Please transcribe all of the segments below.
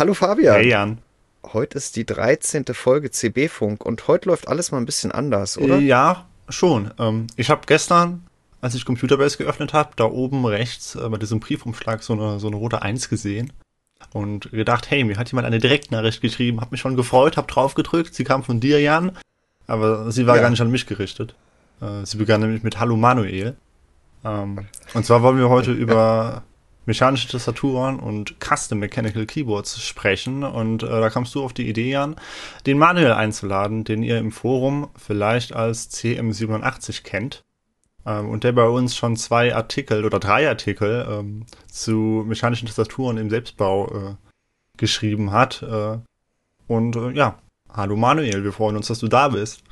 Hallo Fabian. Hey Jan. Heute ist die 13. Folge CB-Funk und heute läuft alles mal ein bisschen anders, oder? Ja, schon. Ähm, ich habe gestern, als ich Computerbase geöffnet habe, da oben rechts äh, bei diesem Briefumschlag so eine, so eine rote 1 gesehen und gedacht, hey, mir hat jemand eine Direktnachricht geschrieben, habe mich schon gefreut, habe drauf gedrückt, sie kam von dir, Jan, aber sie war ja. gar nicht an mich gerichtet. Äh, sie begann nämlich mit Hallo Manuel. Ähm, und zwar wollen wir heute über mechanische Tastaturen und Custom Mechanical Keyboards sprechen. Und äh, da kamst du auf die Idee an, den Manuel einzuladen, den ihr im Forum vielleicht als CM87 kennt. Ähm, und der bei uns schon zwei Artikel oder drei Artikel ähm, zu mechanischen Tastaturen im Selbstbau äh, geschrieben hat. Äh, und äh, ja, hallo Manuel, wir freuen uns, dass du da bist.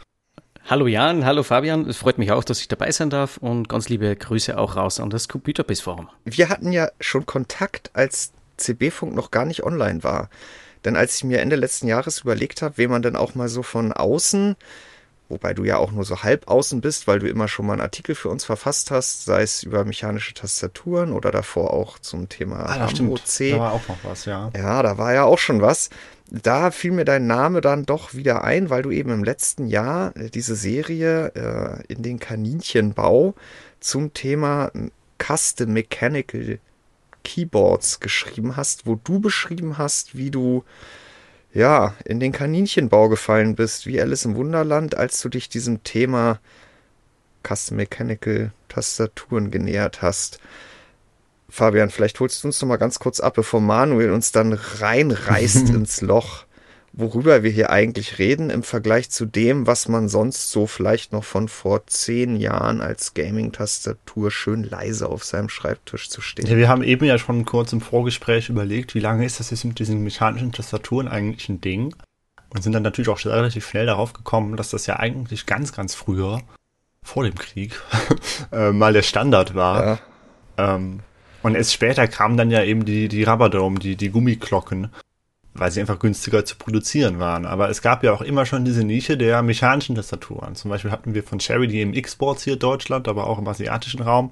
Hallo Jan, hallo Fabian. Es freut mich auch, dass ich dabei sein darf und ganz liebe Grüße auch raus an das Computerbiss Forum. Wir hatten ja schon Kontakt, als CB-Funk noch gar nicht online war. Denn als ich mir Ende letzten Jahres überlegt habe, wen man denn auch mal so von außen, wobei du ja auch nur so halb außen bist, weil du immer schon mal einen Artikel für uns verfasst hast, sei es über mechanische Tastaturen oder davor auch zum Thema ah, stimmt. Da war auch noch was, ja. Ja, da war ja auch schon was da fiel mir dein Name dann doch wieder ein, weil du eben im letzten Jahr äh, diese Serie äh, in den Kaninchenbau zum Thema Custom Mechanical Keyboards geschrieben hast, wo du beschrieben hast, wie du ja in den Kaninchenbau gefallen bist, wie Alice im Wunderland, als du dich diesem Thema Custom Mechanical Tastaturen genähert hast. Fabian, vielleicht holst du uns noch mal ganz kurz ab, bevor Manuel uns dann reinreißt ins Loch, worüber wir hier eigentlich reden im Vergleich zu dem, was man sonst so vielleicht noch von vor zehn Jahren als Gaming-Tastatur schön leise auf seinem Schreibtisch zu stehen. Ja, wir haben eben ja schon kurz im Vorgespräch überlegt, wie lange ist das jetzt mit diesen mechanischen Tastaturen eigentlich ein Ding? Und sind dann natürlich auch relativ schnell darauf gekommen, dass das ja eigentlich ganz, ganz früher, vor dem Krieg, äh, mal der Standard war. Ja. Ähm, und erst später kamen dann ja eben die, die Rubberdome, die, die Gummiklocken, weil sie einfach günstiger zu produzieren waren. Aber es gab ja auch immer schon diese Nische der mechanischen Tastaturen. Zum Beispiel hatten wir von Cherry die MX-Boards hier in Deutschland, aber auch im asiatischen Raum,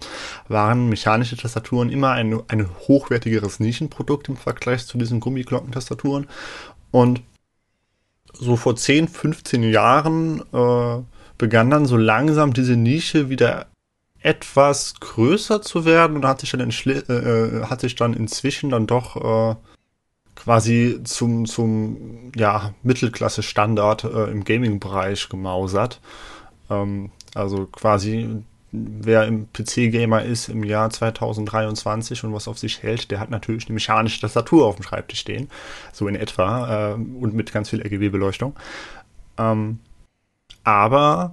waren mechanische Tastaturen immer ein, ein hochwertigeres Nischenprodukt im Vergleich zu diesen Gummiglockentastaturen. Und so vor 10, 15 Jahren äh, begann dann so langsam diese Nische wieder etwas größer zu werden und hat sich dann, äh, äh, hat sich dann inzwischen dann doch äh, quasi zum, zum ja, Mittelklasse-Standard äh, im Gaming-Bereich gemausert. Ähm, also quasi, wer im PC-Gamer ist im Jahr 2023 und was auf sich hält, der hat natürlich eine mechanische Tastatur auf dem Schreibtisch stehen. So in etwa. Äh, und mit ganz viel RGB-Beleuchtung. Ähm, aber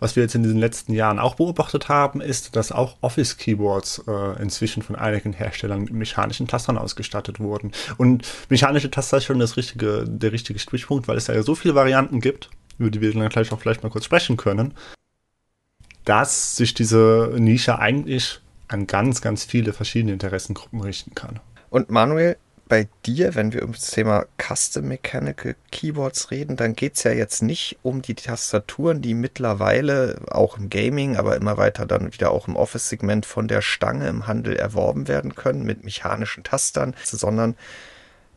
was wir jetzt in diesen letzten Jahren auch beobachtet haben, ist, dass auch Office-Keyboards äh, inzwischen von einigen Herstellern mit mechanischen Tastern ausgestattet wurden. Und mechanische Taster ist schon das richtige, der richtige Stichpunkt, weil es ja so viele Varianten gibt, über die wir dann gleich auch vielleicht mal kurz sprechen können, dass sich diese Nische eigentlich an ganz, ganz viele verschiedene Interessengruppen richten kann. Und Manuel, bei dir, wenn wir über das Thema Custom Mechanical Keyboards reden, dann geht es ja jetzt nicht um die Tastaturen, die mittlerweile auch im Gaming, aber immer weiter dann wieder auch im Office-Segment von der Stange im Handel erworben werden können mit mechanischen Tastern, sondern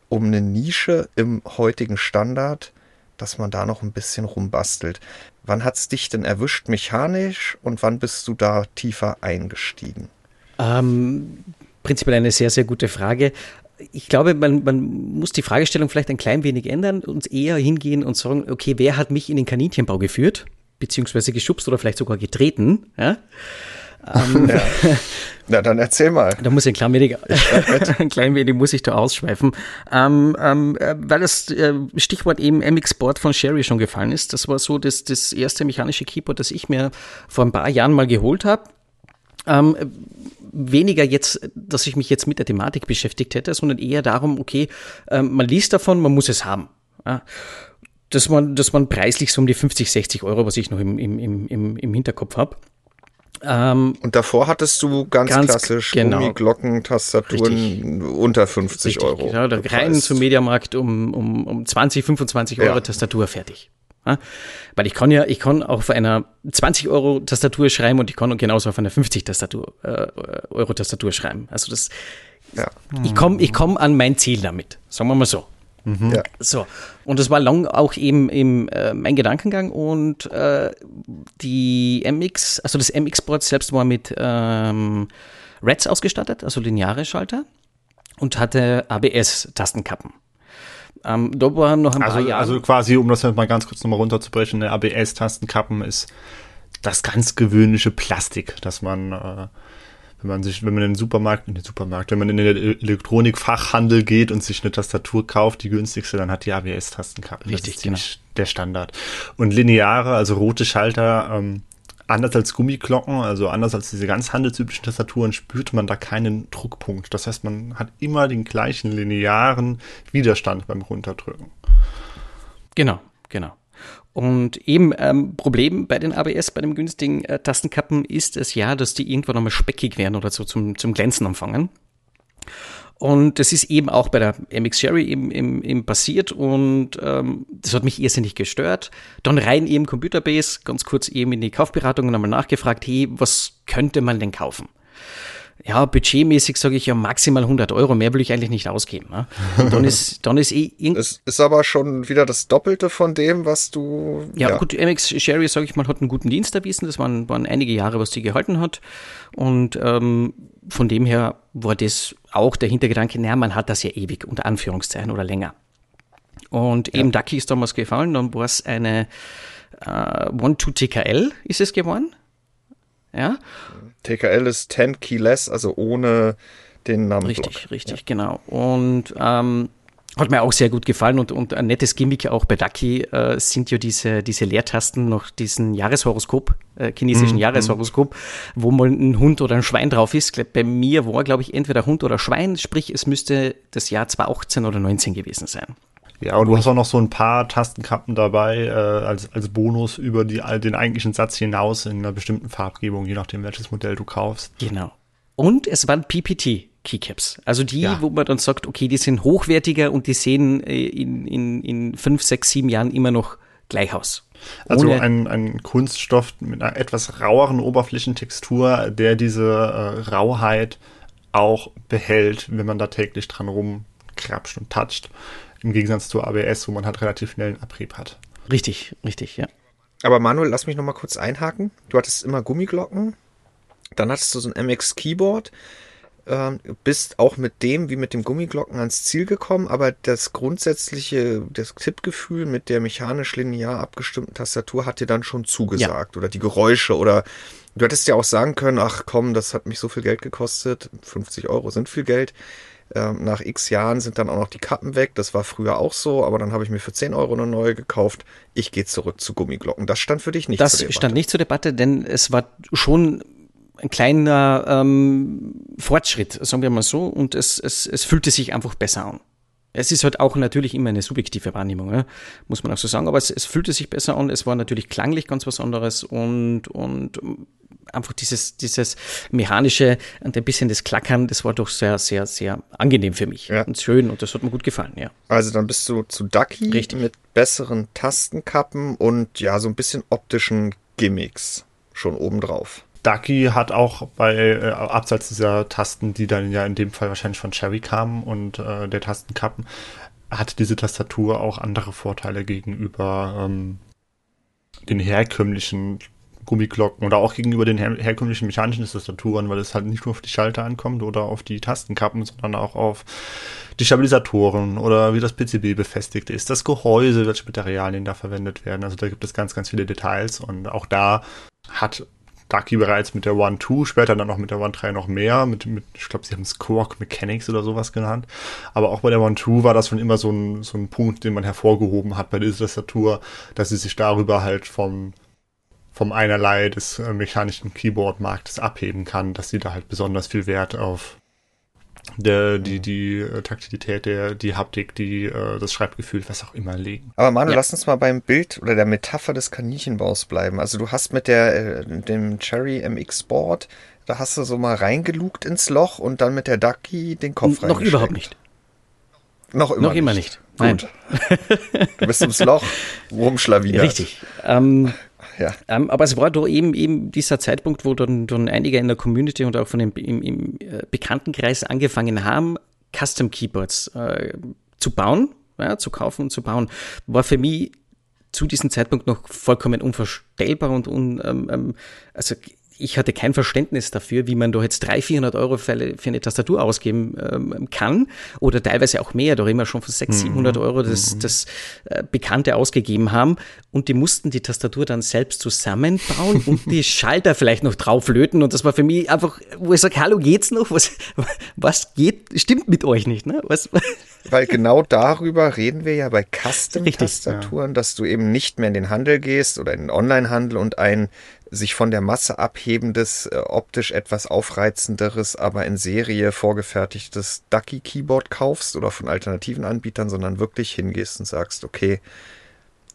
um eine Nische im heutigen Standard, dass man da noch ein bisschen rumbastelt. Wann hat es dich denn erwischt mechanisch und wann bist du da tiefer eingestiegen? Ähm, prinzipiell eine sehr, sehr gute Frage ich glaube, man, man muss die Fragestellung vielleicht ein klein wenig ändern und eher hingehen und sagen, okay, wer hat mich in den Kaninchenbau geführt, beziehungsweise geschubst oder vielleicht sogar getreten? Ja? Ähm, ja. Na, dann erzähl mal. Da muss ich ein klein wenig, ein klein wenig muss ich da ausschweifen. Ähm, ähm, äh, weil das äh, Stichwort eben MX Board von Sherry schon gefallen ist. Das war so das, das erste mechanische Keyboard, das ich mir vor ein paar Jahren mal geholt habe. Ähm, weniger jetzt, dass ich mich jetzt mit der Thematik beschäftigt hätte, sondern eher darum, okay, ähm, man liest davon, man muss es haben. Ja. Das waren, das waren preislich so um die 50, 60 Euro, was ich noch im, im, im, im Hinterkopf habe. Ähm, und davor hattest du ganz, ganz klassisch genau. Gummiglocken, Tastaturen unter 50 Richtig, Euro. Genau, da rein zum Mediamarkt um, um, um 20, 25 Euro ja. Tastatur fertig. Ja? Weil ich kann ja, ich kann auch auf einer 20 Euro Tastatur schreiben und ich kann genauso auf einer 50 Tastatur, äh, Euro Tastatur schreiben. Also das Ja. Ich komme ich komm an mein Ziel damit, sagen wir mal so. Mhm. Ja. So, und das war lang auch eben im, äh, mein Gedankengang und äh, die MX, also das MX-Board selbst war mit ähm, Reds ausgestattet, also lineare Schalter und hatte ABS-Tastenkappen. Ähm, waren noch ein also, paar Jahre. Also quasi, um das mal ganz kurz nochmal runterzubrechen, eine ABS-Tastenkappen ist das ganz gewöhnliche Plastik, das man äh, wenn man sich, wenn man in den Supermarkt, in den Supermarkt, wenn man in den Elektronikfachhandel geht und sich eine Tastatur kauft, die günstigste, dann hat die ABS-Tastenkappe. Richtig, das ist ziemlich genau. der Standard. Und lineare, also rote Schalter, ähm, anders als Gummiglocken, also anders als diese ganz handelsüblichen Tastaturen, spürt man da keinen Druckpunkt. Das heißt, man hat immer den gleichen linearen Widerstand beim Runterdrücken. Genau, genau. Und eben ähm, Problem bei den ABS, bei den günstigen äh, Tastenkappen ist es ja, dass die irgendwann einmal speckig werden oder so zum, zum Glänzen anfangen. Und das ist eben auch bei der MX Sherry eben, eben, eben passiert und ähm, das hat mich irrsinnig gestört. Dann rein eben Computerbase, ganz kurz eben in die Kaufberatung und einmal nachgefragt, hey, was könnte man denn kaufen? ja, budgetmäßig sage ich ja maximal 100 Euro, mehr will ich eigentlich nicht ausgeben. Ne? Und dann ist, dann ist eh Es ist aber schon wieder das Doppelte von dem, was du. Ja, ja. gut, MX Sherry, sage ich mal, hat einen guten Dienst erwiesen. Das waren, waren einige Jahre, was die gehalten hat. Und ähm, von dem her war das auch der Hintergedanke, naja, man hat das ja ewig, unter Anführungszeichen oder länger. Und ja. eben Ducky ist damals gefallen, dann war es eine äh, One-Two-TKL, ist es geworden. Ja. TKL ist 10 Key less, also ohne den Namen. Richtig, richtig, ja. genau. Und ähm, hat mir auch sehr gut gefallen und, und ein nettes Gimmick auch bei Ducky äh, sind ja diese, diese Leertasten noch diesen Jahreshoroskop, äh, chinesischen mm, Jahreshoroskop, mm. wo mal ein Hund oder ein Schwein drauf ist. Bei mir war, glaube ich, entweder Hund oder Schwein, sprich, es müsste das Jahr 2018 oder 19 gewesen sein. Ja, und du hast auch noch so ein paar Tastenkappen dabei äh, als, als Bonus über die, den eigentlichen Satz hinaus in einer bestimmten Farbgebung, je nachdem, welches Modell du kaufst. Genau. Und es waren PPT. Keycaps. Also die, ja. wo man dann sagt, okay, die sind hochwertiger und die sehen äh, in, in, in fünf, sechs, sieben Jahren immer noch gleich aus. Also ein, ein Kunststoff mit einer etwas raueren Oberflächentextur, der diese äh, Rauheit auch behält, wenn man da täglich dran rumkrapscht und toucht. Im Gegensatz zu ABS, wo man halt relativ schnell einen Abrieb hat. Richtig, richtig, ja. Aber Manuel, lass mich noch mal kurz einhaken. Du hattest immer Gummiglocken, dann hattest du so ein MX Keyboard, ähm, bist auch mit dem wie mit dem Gummiglocken ans Ziel gekommen, aber das grundsätzliche, das Tippgefühl mit der mechanisch linear abgestimmten Tastatur hat dir dann schon zugesagt ja. oder die Geräusche oder du hättest ja auch sagen können, ach komm, das hat mich so viel Geld gekostet, 50 Euro sind viel Geld ähm, nach x Jahren sind dann auch noch die Kappen weg. Das war früher auch so, aber dann habe ich mir für 10 Euro eine neue gekauft. Ich gehe zurück zu Gummiglocken. Das stand für dich nicht das zur Debatte. Das stand nicht zur Debatte, denn es war schon ein kleiner ähm, Fortschritt, sagen wir mal so, und es, es, es fühlte sich einfach besser an. Es ist halt auch natürlich immer eine subjektive Wahrnehmung, ja? muss man auch so sagen, aber es, es fühlte sich besser an, es war natürlich klanglich ganz was anderes und, und einfach dieses, dieses mechanische und ein bisschen das Klackern, das war doch sehr, sehr, sehr angenehm für mich ja. und schön und das hat mir gut gefallen, ja. Also dann bist du zu Ducky Richtig. mit besseren Tastenkappen und ja, so ein bisschen optischen Gimmicks schon obendrauf. Ducky hat auch bei, äh, abseits dieser Tasten, die dann ja in dem Fall wahrscheinlich von Cherry kamen und äh, der Tastenkappen, hat diese Tastatur auch andere Vorteile gegenüber ähm, den herkömmlichen Gummiglocken oder auch gegenüber den her herkömmlichen mechanischen Tastaturen, weil es halt nicht nur auf die Schalter ankommt oder auf die Tastenkappen, sondern auch auf die Stabilisatoren oder wie das PCB befestigt ist, das Gehäuse, welche Materialien da verwendet werden. Also da gibt es ganz, ganz viele Details und auch da hat Ducky bereits mit der One 2, später dann noch mit der One 3 noch mehr, mit, mit ich glaube, sie haben es Quark Mechanics oder sowas genannt. Aber auch bei der One 2 war das schon immer so ein, so ein Punkt, den man hervorgehoben hat bei dieser Tastatur, dass sie sich darüber halt vom vom einerlei des äh, mechanischen Keyboard-Marktes abheben kann, dass sie da halt besonders viel Wert auf der, die, die äh, Taktilität, der, die Haptik, die, äh, das Schreibgefühl, was auch immer legen. Aber Manu, ja. lass uns mal beim Bild oder der Metapher des Kaninchenbaus bleiben. Also du hast mit der, äh, dem Cherry MX Board, da hast du so mal reingelugt ins Loch und dann mit der Ducky den Kopf rein. Noch überhaupt nicht. Noch immer Noch nicht. immer nicht. Gut. du bist ins Loch, Wurmschlawiner. Richtig. Ähm, ja. Ähm, aber es war da eben, eben dieser Zeitpunkt, wo dann, dann einige in der Community und auch von dem, im, im äh, Bekanntenkreis angefangen haben, Custom Keyboards äh, zu bauen, ja, zu kaufen und zu bauen, war für mich zu diesem Zeitpunkt noch vollkommen unvorstellbar und un, ähm, ähm also ich hatte kein Verständnis dafür, wie man da jetzt 300, 400 Euro für eine, für eine Tastatur ausgeben ähm, kann oder teilweise auch mehr, da immer schon von 600, 700 mhm. Euro das, mhm. das äh, Bekannte ausgegeben haben und die mussten die Tastatur dann selbst zusammenbauen und die Schalter vielleicht noch drauflöten und das war für mich einfach, wo ich sage, hallo, geht's noch? Was, was geht, stimmt mit euch nicht, ne? Was, Weil genau darüber reden wir ja bei Custom-Tastaturen, ja. dass du eben nicht mehr in den Handel gehst oder in den Online-Handel und ein sich von der Masse abhebendes, äh, optisch etwas aufreizenderes, aber in Serie vorgefertigtes Ducky-Keyboard kaufst oder von alternativen Anbietern, sondern wirklich hingehst und sagst, okay,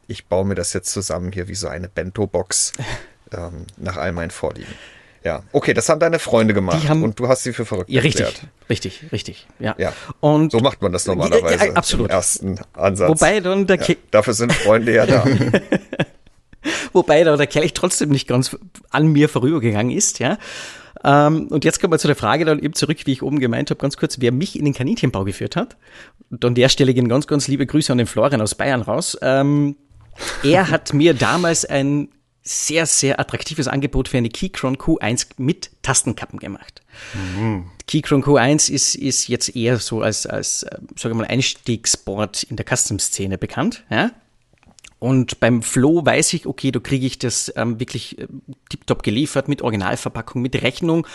ich baue mir das jetzt zusammen hier wie so eine Bento-Box ähm, nach all meinen Vorlieben. Ja, okay, das haben deine Freunde gemacht und du hast sie für verrückt ja, richtig, erklärt. Richtig, richtig, ja. ja. Und so macht man das normalerweise ja, absolut. im ersten Ansatz. Wobei dann der ja, Dafür sind Freunde ja da. Wobei da der Kelch trotzdem nicht ganz an mir vorübergegangen ist, ja. Ähm, und jetzt kommen wir zu der Frage dann eben zurück, wie ich oben gemeint habe, ganz kurz, wer mich in den Kaninchenbau geführt hat. Und an der Stelle gehen ganz, ganz liebe Grüße an den Florian aus Bayern raus. Ähm, er hat mir damals ein sehr, sehr attraktives Angebot für eine Keychron Q1 mit Tastenkappen gemacht. Mhm. Keychron Q1 ist, ist jetzt eher so als, als äh, sagen wir mal, Einstiegsboard in der Custom-Szene bekannt. Ja? Und beim Flow weiß ich, okay, da kriege ich das ähm, wirklich äh, tiptop geliefert mit Originalverpackung, mit Rechnung.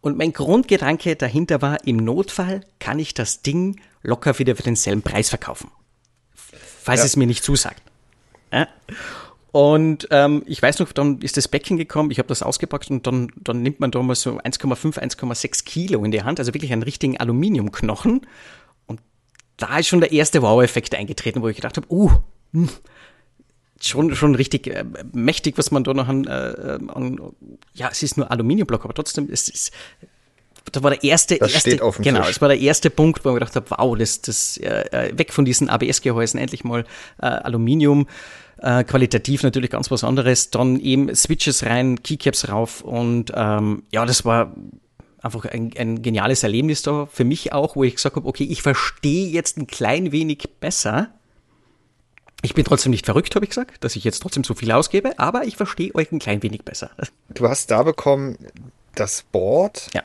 Und mein Grundgedanke dahinter war, im Notfall kann ich das Ding locker wieder für denselben Preis verkaufen. Falls ja. es mir nicht zusagt. Ja? Und ähm, ich weiß noch, dann ist das Becken gekommen, ich habe das ausgepackt und dann, dann nimmt man da mal so 1,5, 1,6 Kilo in die Hand, also wirklich einen richtigen Aluminiumknochen. Und da ist schon der erste Wow-Effekt eingetreten, wo ich gedacht habe, uh, hm, schon, schon richtig äh, mächtig, was man da noch an, äh, an, ja, es ist nur Aluminiumblock, aber trotzdem, es ist, das war der erste, das erste steht auf dem genau, Tisch. das war der erste Punkt, wo ich gedacht habe, wow, das, das, äh, äh weg von diesen ABS-Gehäusen, endlich mal äh, Aluminium, äh, qualitativ natürlich ganz was anderes, dann eben Switches rein, Keycaps rauf und ähm, ja, das war einfach ein, ein geniales Erlebnis da für mich auch, wo ich gesagt habe, okay, ich verstehe jetzt ein klein wenig besser, ich bin trotzdem nicht verrückt, habe ich gesagt, dass ich jetzt trotzdem so viel ausgebe, aber ich verstehe euch ein klein wenig besser. Du hast da bekommen das Board ja.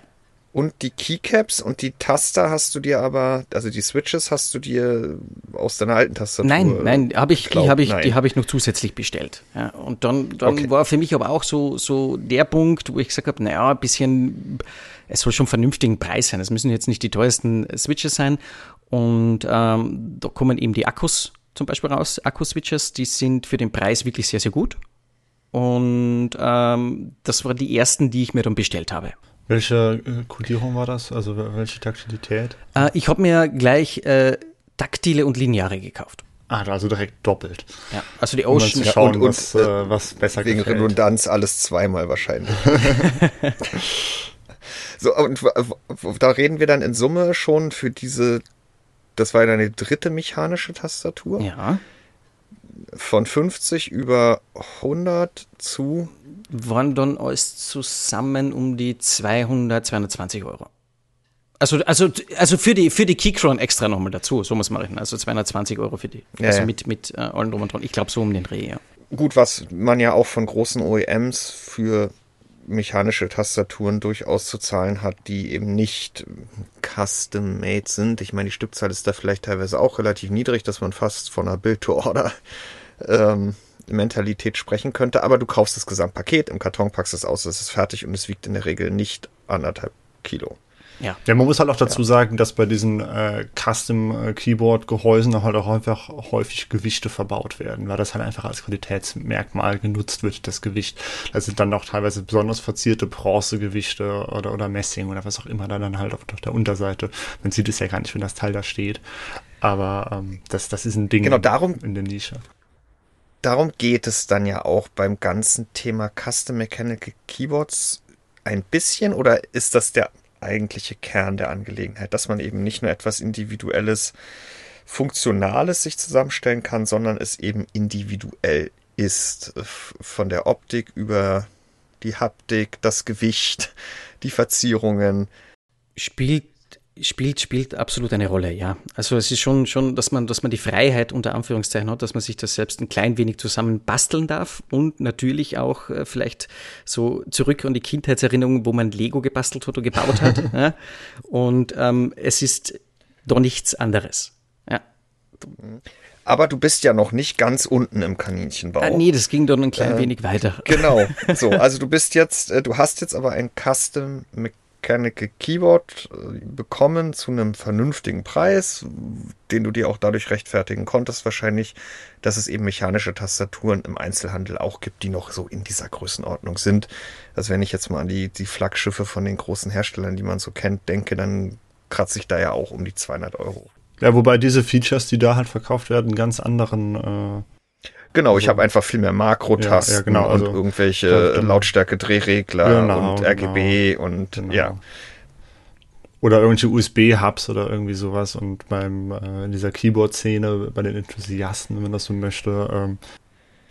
und die Keycaps und die Taster hast du dir aber, also die Switches hast du dir aus deiner alten Tastatur. Nein, nein, hab ich, die habe ich, die habe ich noch zusätzlich bestellt. Ja, und dann, dann okay. war für mich aber auch so, so der Punkt, wo ich gesagt habe, naja, ein bisschen, es soll schon vernünftigen Preis sein. Es müssen jetzt nicht die teuersten Switches sein. Und ähm, da kommen eben die Akkus zum Beispiel raus, Akku-Switches, die sind für den Preis wirklich sehr, sehr gut. Und ähm, das waren die ersten, die ich mir dann bestellt habe. Welche äh, Kodierung war das? Also welche Taktilität? Äh, ich habe mir gleich äh, taktile und lineare gekauft. Ah, also direkt doppelt. Ja, also die Ocean. Um schauen, und, und, was, äh, was besser Wegen gefällt. Redundanz alles zweimal wahrscheinlich. so, und da reden wir dann in Summe schon für diese das war deine dritte mechanische Tastatur. Ja. Von 50 über 100 zu. Waren dann alles zusammen um die 200, 220 Euro. Also, also, also für die, für die Keychron extra nochmal dazu, so muss man rechnen. Also 220 Euro für die. Ja, also ja. mit, mit äh, allen drum und dran. Ich glaube so um den Dreh, ja. Gut, was man ja auch von großen OEMs für mechanische Tastaturen durchaus zu zahlen hat, die eben nicht custom-made sind. Ich meine, die Stückzahl ist da vielleicht teilweise auch relativ niedrig, dass man fast von einer Build-to-Order ähm, Mentalität sprechen könnte, aber du kaufst das Gesamtpaket, im Karton packst es aus, es ist fertig und es wiegt in der Regel nicht anderthalb Kilo. Ja. ja, man muss halt auch dazu ja. sagen, dass bei diesen äh, Custom-Keyboard-Gehäusen halt auch einfach häufig Gewichte verbaut werden, weil das halt einfach als Qualitätsmerkmal genutzt wird, das Gewicht. Da sind dann auch teilweise besonders verzierte Bronzegewichte oder, oder Messing oder was auch immer da dann halt auf, auf der Unterseite. Man sieht es ja gar nicht, wenn das Teil da steht. Aber ähm, das, das ist ein Ding genau darum, in der Nische. Darum geht es dann ja auch beim ganzen Thema Custom Mechanical Keyboards ein bisschen oder ist das der eigentliche Kern der Angelegenheit, dass man eben nicht nur etwas Individuelles, Funktionales sich zusammenstellen kann, sondern es eben individuell ist. Von der Optik über die Haptik, das Gewicht, die Verzierungen. Spielt spielt, spielt absolut eine Rolle, ja. Also es ist schon, schon, dass man, dass man die Freiheit unter Anführungszeichen hat, dass man sich das selbst ein klein wenig zusammen basteln darf und natürlich auch äh, vielleicht so zurück an die Kindheitserinnerungen, wo man Lego gebastelt hat und gebaut hat. ja. Und ähm, es ist doch nichts anderes. Ja. Aber du bist ja noch nicht ganz unten im Kaninchenbau. Ah, nee, das ging doch ein klein äh, wenig weiter. Genau. So, also du bist jetzt, äh, du hast jetzt aber ein Custom Mechanical Keyboard äh, bekommen zu einem vernünftigen Preis, den du dir auch dadurch rechtfertigen konntest, wahrscheinlich, dass es eben mechanische Tastaturen im Einzelhandel auch gibt, die noch so in dieser Größenordnung sind. Also wenn ich jetzt mal an die, die Flaggschiffe von den großen Herstellern, die man so kennt, denke, dann kratze ich da ja auch um die 200 Euro. Ja, wobei diese Features, die da halt verkauft werden, ganz anderen äh Genau, also, ich habe einfach viel mehr Makrotasten ja, ja, genau, also, und irgendwelche Lautstärke-Drehregler genau, und RGB genau, und genau. ja. Oder irgendwelche USB-Hubs oder irgendwie sowas. Und beim äh, in dieser Keyboard-Szene, bei den Enthusiasten, wenn man das so möchte, ähm,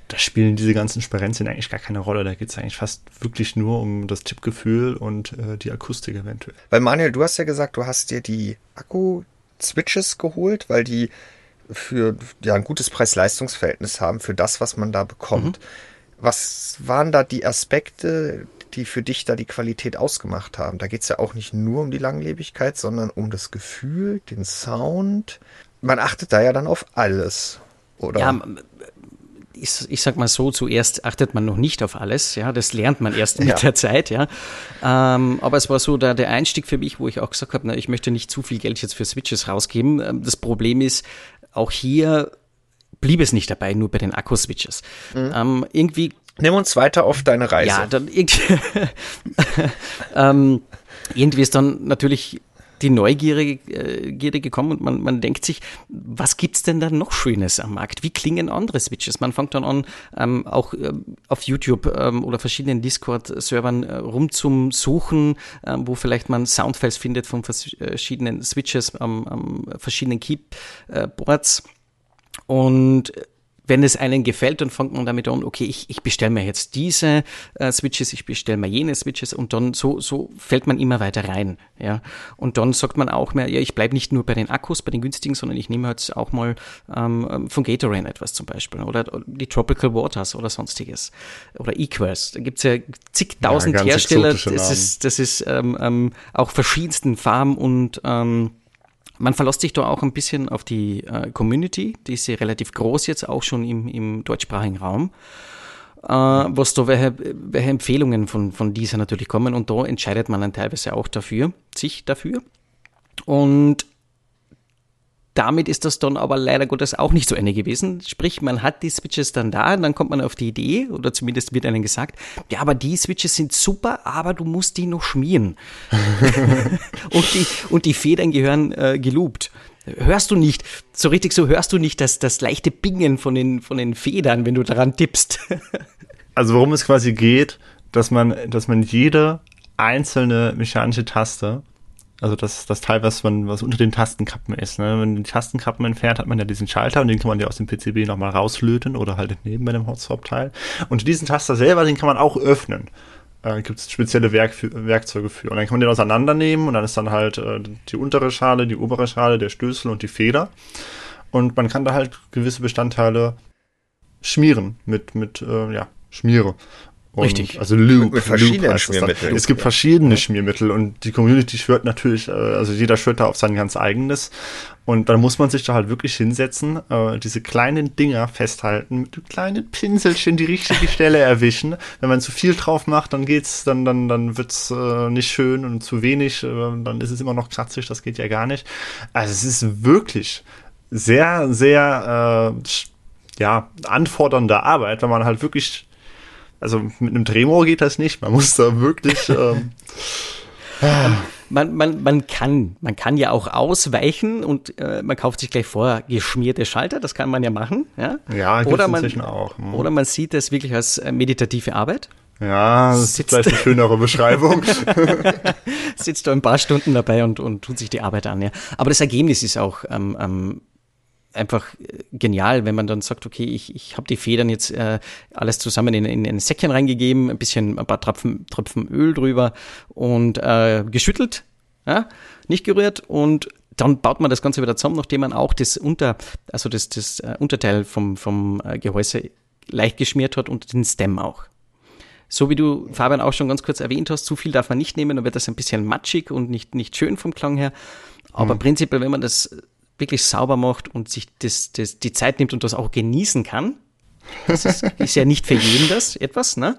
da spielen diese ganzen Sperenzien eigentlich gar keine Rolle. Da geht es eigentlich fast wirklich nur um das Tippgefühl und äh, die Akustik eventuell. Weil Manuel, du hast ja gesagt, du hast dir die Akku-Switches geholt, weil die für ja, ein gutes Preis-Leistungs-Verhältnis haben für das, was man da bekommt. Mhm. Was waren da die Aspekte, die für dich da die Qualität ausgemacht haben? Da geht es ja auch nicht nur um die Langlebigkeit, sondern um das Gefühl, den Sound. Man achtet da ja dann auf alles, oder? Ja, ich, ich sag mal so, zuerst achtet man noch nicht auf alles, ja, das lernt man erst mit ja. der Zeit, ja. Ähm, aber es war so der, der Einstieg für mich, wo ich auch gesagt habe, na, ich möchte nicht zu viel Geld jetzt für Switches rausgeben. Ähm, das Problem ist, auch hier blieb es nicht dabei, nur bei den Akku-Switches. Mhm. Ähm, irgendwie. Nimm uns weiter auf deine Reise. Ja, dann irgendwie, ähm, irgendwie ist dann natürlich die Neugierde äh, gekommen und man, man denkt sich, was gibt's denn da noch Schönes am Markt? Wie klingen andere Switches? Man fängt dann an, ähm, auch äh, auf YouTube ähm, oder verschiedenen Discord-Servern äh, rum zum Suchen, ähm, wo vielleicht man Soundfiles findet von verschiedenen Switches am verschiedenen Keyboards. Und wenn es einen gefällt, dann fängt man damit an, okay, ich, ich bestelle mir jetzt diese äh, Switches, ich bestelle mir jene Switches und dann so, so fällt man immer weiter rein. Ja? Und dann sagt man auch mehr, ja, ich bleibe nicht nur bei den Akkus, bei den günstigen, sondern ich nehme jetzt auch mal ähm, von Gatorade etwas zum Beispiel oder die Tropical Waters oder sonstiges oder Equals. Da gibt's ja zigtausend ja, Hersteller, das ist, das ist ähm, ähm, auch verschiedensten Farben und ähm, man verlässt sich da auch ein bisschen auf die äh, Community, die ist ja relativ groß jetzt auch schon im, im deutschsprachigen Raum, äh, was da welche, welche Empfehlungen von, von dieser natürlich kommen. Und da entscheidet man dann teilweise auch dafür, sich dafür. Und damit ist das dann aber leider Gottes auch nicht zu Ende gewesen. Sprich, man hat die Switches dann da, dann kommt man auf die Idee, oder zumindest wird einem gesagt, ja, aber die Switches sind super, aber du musst die noch schmieren. und, die, und die Federn gehören äh, gelobt. Hörst du nicht, so richtig so hörst du nicht das, das leichte Bingen von den, von den Federn, wenn du daran tippst. also worum es quasi geht, dass man, dass man jede einzelne mechanische Taste also das, das Teil, was man, was unter den Tastenkappen ist. Ne? Wenn man die Tastenkappen entfernt, hat man ja diesen Schalter und den kann man ja aus dem PCB nochmal rauslöten oder halt neben bei dem Hotswap-Teil. Und diesen Taster selber, den kann man auch öffnen. Äh, Gibt es spezielle Werk für, Werkzeuge für. Und dann kann man den auseinandernehmen und dann ist dann halt äh, die untere Schale, die obere Schale, der Stößel und die Feder. Und man kann da halt gewisse Bestandteile schmieren mit, mit äh, ja, Schmiere. Und Richtig. Also Loop. Mit verschiedenen Loop Schmiermitteln. Es gibt verschiedene Schmiermittel und die Community schwört natürlich, äh, also jeder schwört da auf sein ganz eigenes. Und dann muss man sich da halt wirklich hinsetzen, äh, diese kleinen Dinger festhalten, mit kleinen Pinselchen die richtige Stelle erwischen. Wenn man zu viel drauf macht, dann geht's, dann, dann, dann wird's äh, nicht schön und zu wenig, dann ist es immer noch kratzig, das geht ja gar nicht. Also es ist wirklich sehr, sehr, äh, ja, anfordernde Arbeit, wenn man halt wirklich also mit einem Drehmoor geht das nicht. Man muss da wirklich. Ähm, man, man, man, kann, man kann ja auch ausweichen und äh, man kauft sich gleich vor geschmierte Schalter, das kann man ja machen. Ja, ja oder man, auch. Hm. Oder man sieht das wirklich als äh, meditative Arbeit. Ja, das Sitzt, ist vielleicht eine schönere Beschreibung. Sitzt du ein paar Stunden dabei und, und tut sich die Arbeit an. Ja. Aber das Ergebnis ist auch ähm, ähm, einfach äh, genial, wenn man dann sagt, okay, ich, ich habe die Federn jetzt äh, alles zusammen in, in, ein Säckchen reingegeben, ein bisschen, ein paar Tropfen, Tropfen Öl drüber und äh, geschüttelt, ja, nicht gerührt und dann baut man das Ganze wieder zusammen, nachdem man auch das Unter, also das, das uh, Unterteil vom, vom uh, Gehäuse leicht geschmiert hat und den Stem auch. So wie du, Fabian, auch schon ganz kurz erwähnt hast, zu viel darf man nicht nehmen, dann wird das ein bisschen matschig und nicht, nicht schön vom Klang her. Aber mhm. prinzipiell, wenn man das wirklich sauber macht und sich das, das, die Zeit nimmt und das auch genießen kann, das ist, ist ja nicht für jeden das etwas, ne?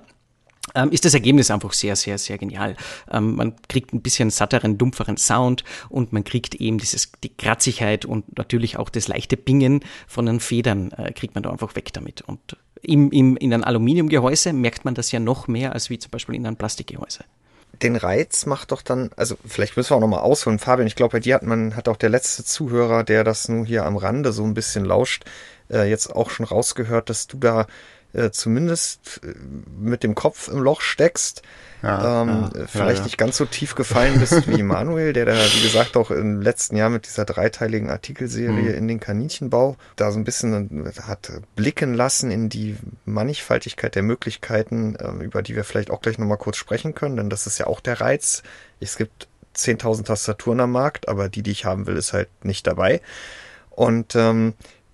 Ähm, ist das Ergebnis einfach sehr, sehr, sehr genial. Ähm, man kriegt ein bisschen satteren, dumpferen Sound und man kriegt eben dieses, die Kratzigkeit und natürlich auch das leichte Bingen von den Federn äh, kriegt man da einfach weg damit. Und im, im, in einem Aluminiumgehäuse merkt man das ja noch mehr als wie zum Beispiel in einem Plastikgehäuse den Reiz macht doch dann, also vielleicht müssen wir auch nochmal ausholen, Fabian, ich glaube, bei dir hat man, hat auch der letzte Zuhörer, der das nur hier am Rande so ein bisschen lauscht, äh, jetzt auch schon rausgehört, dass du da äh, zumindest äh, mit dem Kopf im Loch steckst ja, ähm, ja, vielleicht ja, nicht ganz so tief gefallen bist wie Manuel, der da, wie gesagt, auch im letzten Jahr mit dieser dreiteiligen Artikelserie mhm. in den Kaninchenbau da so ein bisschen hat blicken lassen in die Mannigfaltigkeit der Möglichkeiten, äh, über die wir vielleicht auch gleich nochmal kurz sprechen können, denn das ist ja auch der Reiz. Es gibt 10.000 Tastaturen am Markt, aber die, die ich haben will, ist halt nicht dabei. Und ähm,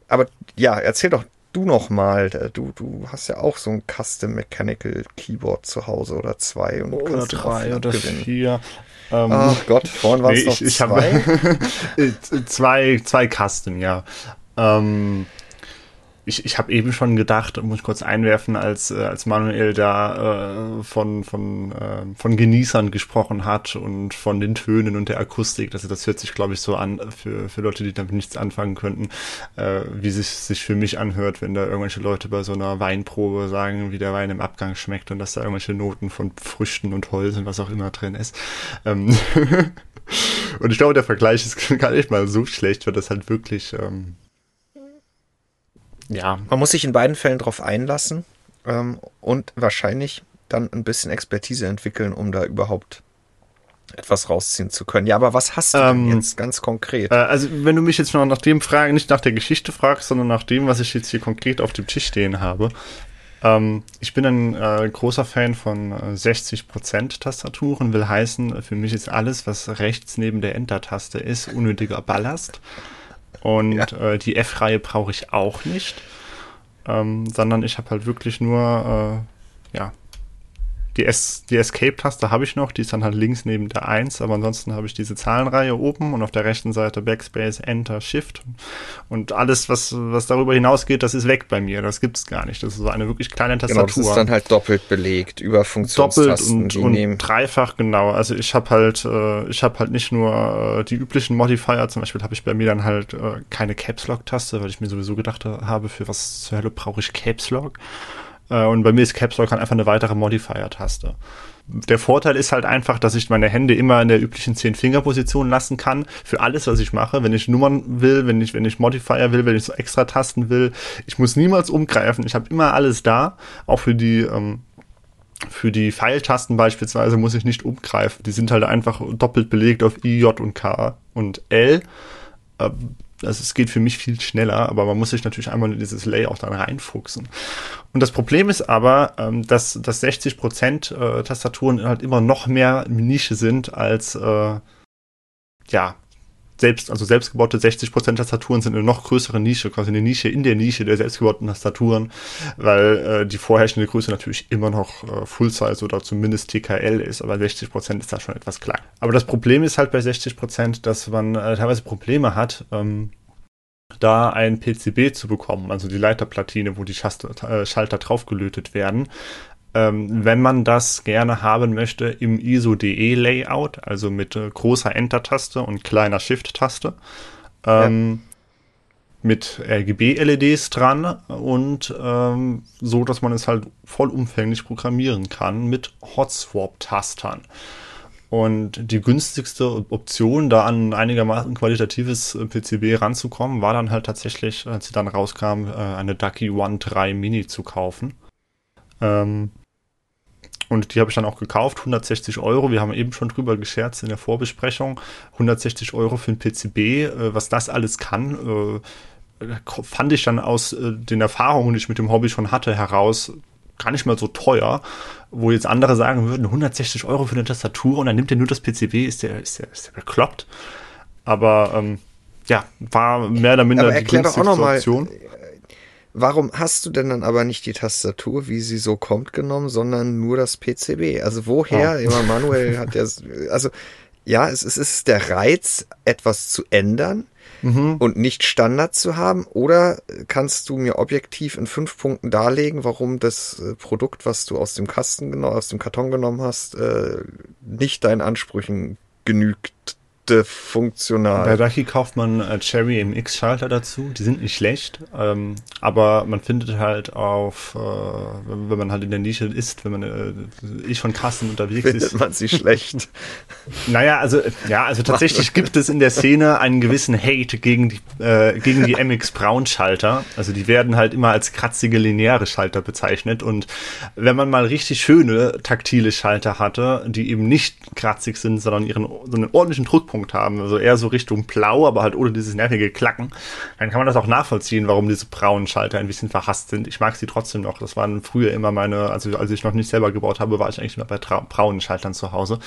aber ja, erzähl doch du noch mal. Du, du hast ja auch so ein Custom Mechanical Keyboard zu Hause oder zwei und oder drei oder gewinnen. vier. Ähm, Ach Gott, vorhin waren es nee, noch ich, zwei. Ich zwei, zwei Custom, ja. Ähm, ich, ich habe eben schon gedacht, muss ich kurz einwerfen, als, äh, als Manuel da äh, von, von, äh, von Genießern gesprochen hat und von den Tönen und der Akustik. Also das hört sich, glaube ich, so an für, für Leute, die damit nichts anfangen könnten, äh, wie sich, sich für mich anhört, wenn da irgendwelche Leute bei so einer Weinprobe sagen, wie der Wein im Abgang schmeckt und dass da irgendwelche Noten von Früchten und Holz und was auch immer drin ist. Ähm und ich glaube, der Vergleich ist gar nicht mal so schlecht, weil das halt wirklich... Ähm, ja. Man muss sich in beiden Fällen darauf einlassen ähm, und wahrscheinlich dann ein bisschen Expertise entwickeln, um da überhaupt etwas rausziehen zu können. Ja, aber was hast du ähm, denn jetzt ganz konkret? Äh, also, wenn du mich jetzt noch nach dem fragst, nicht nach der Geschichte fragst, sondern nach dem, was ich jetzt hier konkret auf dem Tisch stehen habe. Ähm, ich bin ein äh, großer Fan von äh, 60% Tastaturen, will heißen, für mich ist alles, was rechts neben der Enter-Taste ist, unnötiger Ballast. Und ja. äh, die F-Reihe brauche ich auch nicht. Ähm, sondern ich habe halt wirklich nur äh, ja, die, es die Escape-Taste habe ich noch, die ist dann halt links neben der 1, aber ansonsten habe ich diese Zahlenreihe oben und auf der rechten Seite Backspace, Enter, Shift und alles, was, was darüber hinausgeht, das ist weg bei mir, das gibt es gar nicht. Das ist so eine wirklich kleine Tastatur. Genau, das ist dann halt doppelt belegt über Funktionstasten. Doppelt und, und dreifach, genau. Also ich habe halt, äh, ich habe halt nicht nur äh, die üblichen Modifier, zum Beispiel habe ich bei mir dann halt äh, keine Caps Lock-Taste, weil ich mir sowieso gedacht habe, für was zur Hölle brauche ich Caps Lock. Äh, und bei mir ist Caps Lock halt einfach eine weitere Modifier-Taste. Der Vorteil ist halt einfach, dass ich meine Hände immer in der üblichen Zehn-Finger-Position lassen kann. Für alles, was ich mache. Wenn ich Nummern will, wenn ich, wenn ich Modifier will, wenn ich so extra Tasten will. Ich muss niemals umgreifen. Ich habe immer alles da. Auch für die, ähm, für die Pfeiltasten beispielsweise muss ich nicht umgreifen. Die sind halt einfach doppelt belegt auf I, J und K und L. Ähm, also es geht für mich viel schneller, aber man muss sich natürlich einmal in dieses Layout dann reinfuchsen. Und das Problem ist aber, ähm, dass, dass 60% äh, Tastaturen halt immer noch mehr Nische sind als äh, ja, selbst, also selbstgebaute 60% Tastaturen sind eine noch größere Nische, quasi eine Nische in der Nische der selbstgebauten Tastaturen, weil äh, die vorherrschende Größe natürlich immer noch äh, Full-Size oder zumindest TKL ist, aber 60% ist da schon etwas klein. Aber das Problem ist halt bei 60%, dass man äh, teilweise Probleme hat, ähm, da ein PCB zu bekommen, also die Leiterplatine, wo die äh, Schalter draufgelötet werden. Ähm, wenn man das gerne haben möchte im ISO-DE-Layout, also mit äh, großer Enter-Taste und kleiner Shift-Taste, ähm, ja. mit RGB-LEDs dran und ähm, so, dass man es halt vollumfänglich programmieren kann mit Hot-Swap-Tastern. Und die günstigste Option, da an einigermaßen qualitatives äh, PCB ranzukommen, war dann halt tatsächlich, als sie dann rauskam, äh, eine Ducky One 3 Mini zu kaufen. Ähm, und die habe ich dann auch gekauft, 160 Euro. Wir haben eben schon drüber gescherzt in der Vorbesprechung. 160 Euro für ein PCB, äh, was das alles kann fand ich dann aus den Erfahrungen, die ich mit dem Hobby schon hatte, heraus gar nicht mal so teuer, wo jetzt andere sagen würden, 160 Euro für eine Tastatur und dann nimmt er nur das PCB, ist der, ist der, ist der bekloppt. Aber ähm, ja, war mehr oder minder aber die günstigste Option. Warum hast du denn dann aber nicht die Tastatur, wie sie so kommt, genommen, sondern nur das PCB? Also woher, ja. immer Manuel hat der, also ja, es, es ist der Reiz, etwas zu ändern mhm. und nicht Standard zu haben. Oder kannst du mir objektiv in fünf Punkten darlegen, warum das äh, Produkt, was du aus dem Kasten genommen, aus dem Karton genommen hast, äh, nicht deinen Ansprüchen genügt? Funktional. Bei Rachi kauft man äh, Cherry MX-Schalter dazu. Die sind nicht schlecht, ähm, aber man findet halt auf, äh, wenn man halt in der Nische ist, wenn man äh, ich von Kassen unterwegs findet ist. Findet man sie schlecht? naja, also ja, also tatsächlich gibt es in der Szene einen gewissen Hate gegen die äh, gegen die MX Braun Schalter. Also die werden halt immer als kratzige lineare Schalter bezeichnet und wenn man mal richtig schöne taktile Schalter hatte, die eben nicht kratzig sind, sondern ihren so einen ordentlichen Druck Schwachpunkt haben, also eher so Richtung blau, aber halt ohne dieses nervige Klacken, dann kann man das auch nachvollziehen, warum diese braunen Schalter ein bisschen verhasst sind. Ich mag sie trotzdem noch. Das waren früher immer meine, also als ich noch nicht selber gebaut habe, war ich eigentlich immer bei braunen Schaltern zu Hause.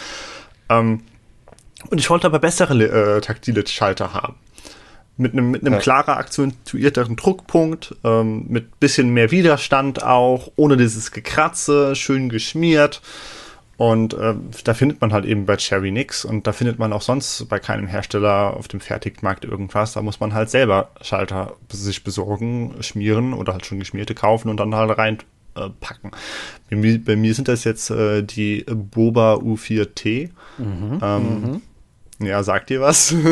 Ähm, und ich wollte aber bessere äh, taktile Schalter haben. Mit einem, mit einem ja. klarer akzentuierteren Druckpunkt, ähm, mit bisschen mehr Widerstand auch, ohne dieses Gekratze, schön geschmiert. Und äh, da findet man halt eben bei Cherry nix und da findet man auch sonst bei keinem Hersteller auf dem Fertigmarkt irgendwas. Da muss man halt selber Schalter sich besorgen, schmieren oder halt schon geschmierte kaufen und dann halt reinpacken. Äh, bei, mir, bei mir sind das jetzt äh, die Boba U4T. Mhm, ähm, mhm. Ja, sagt ihr was?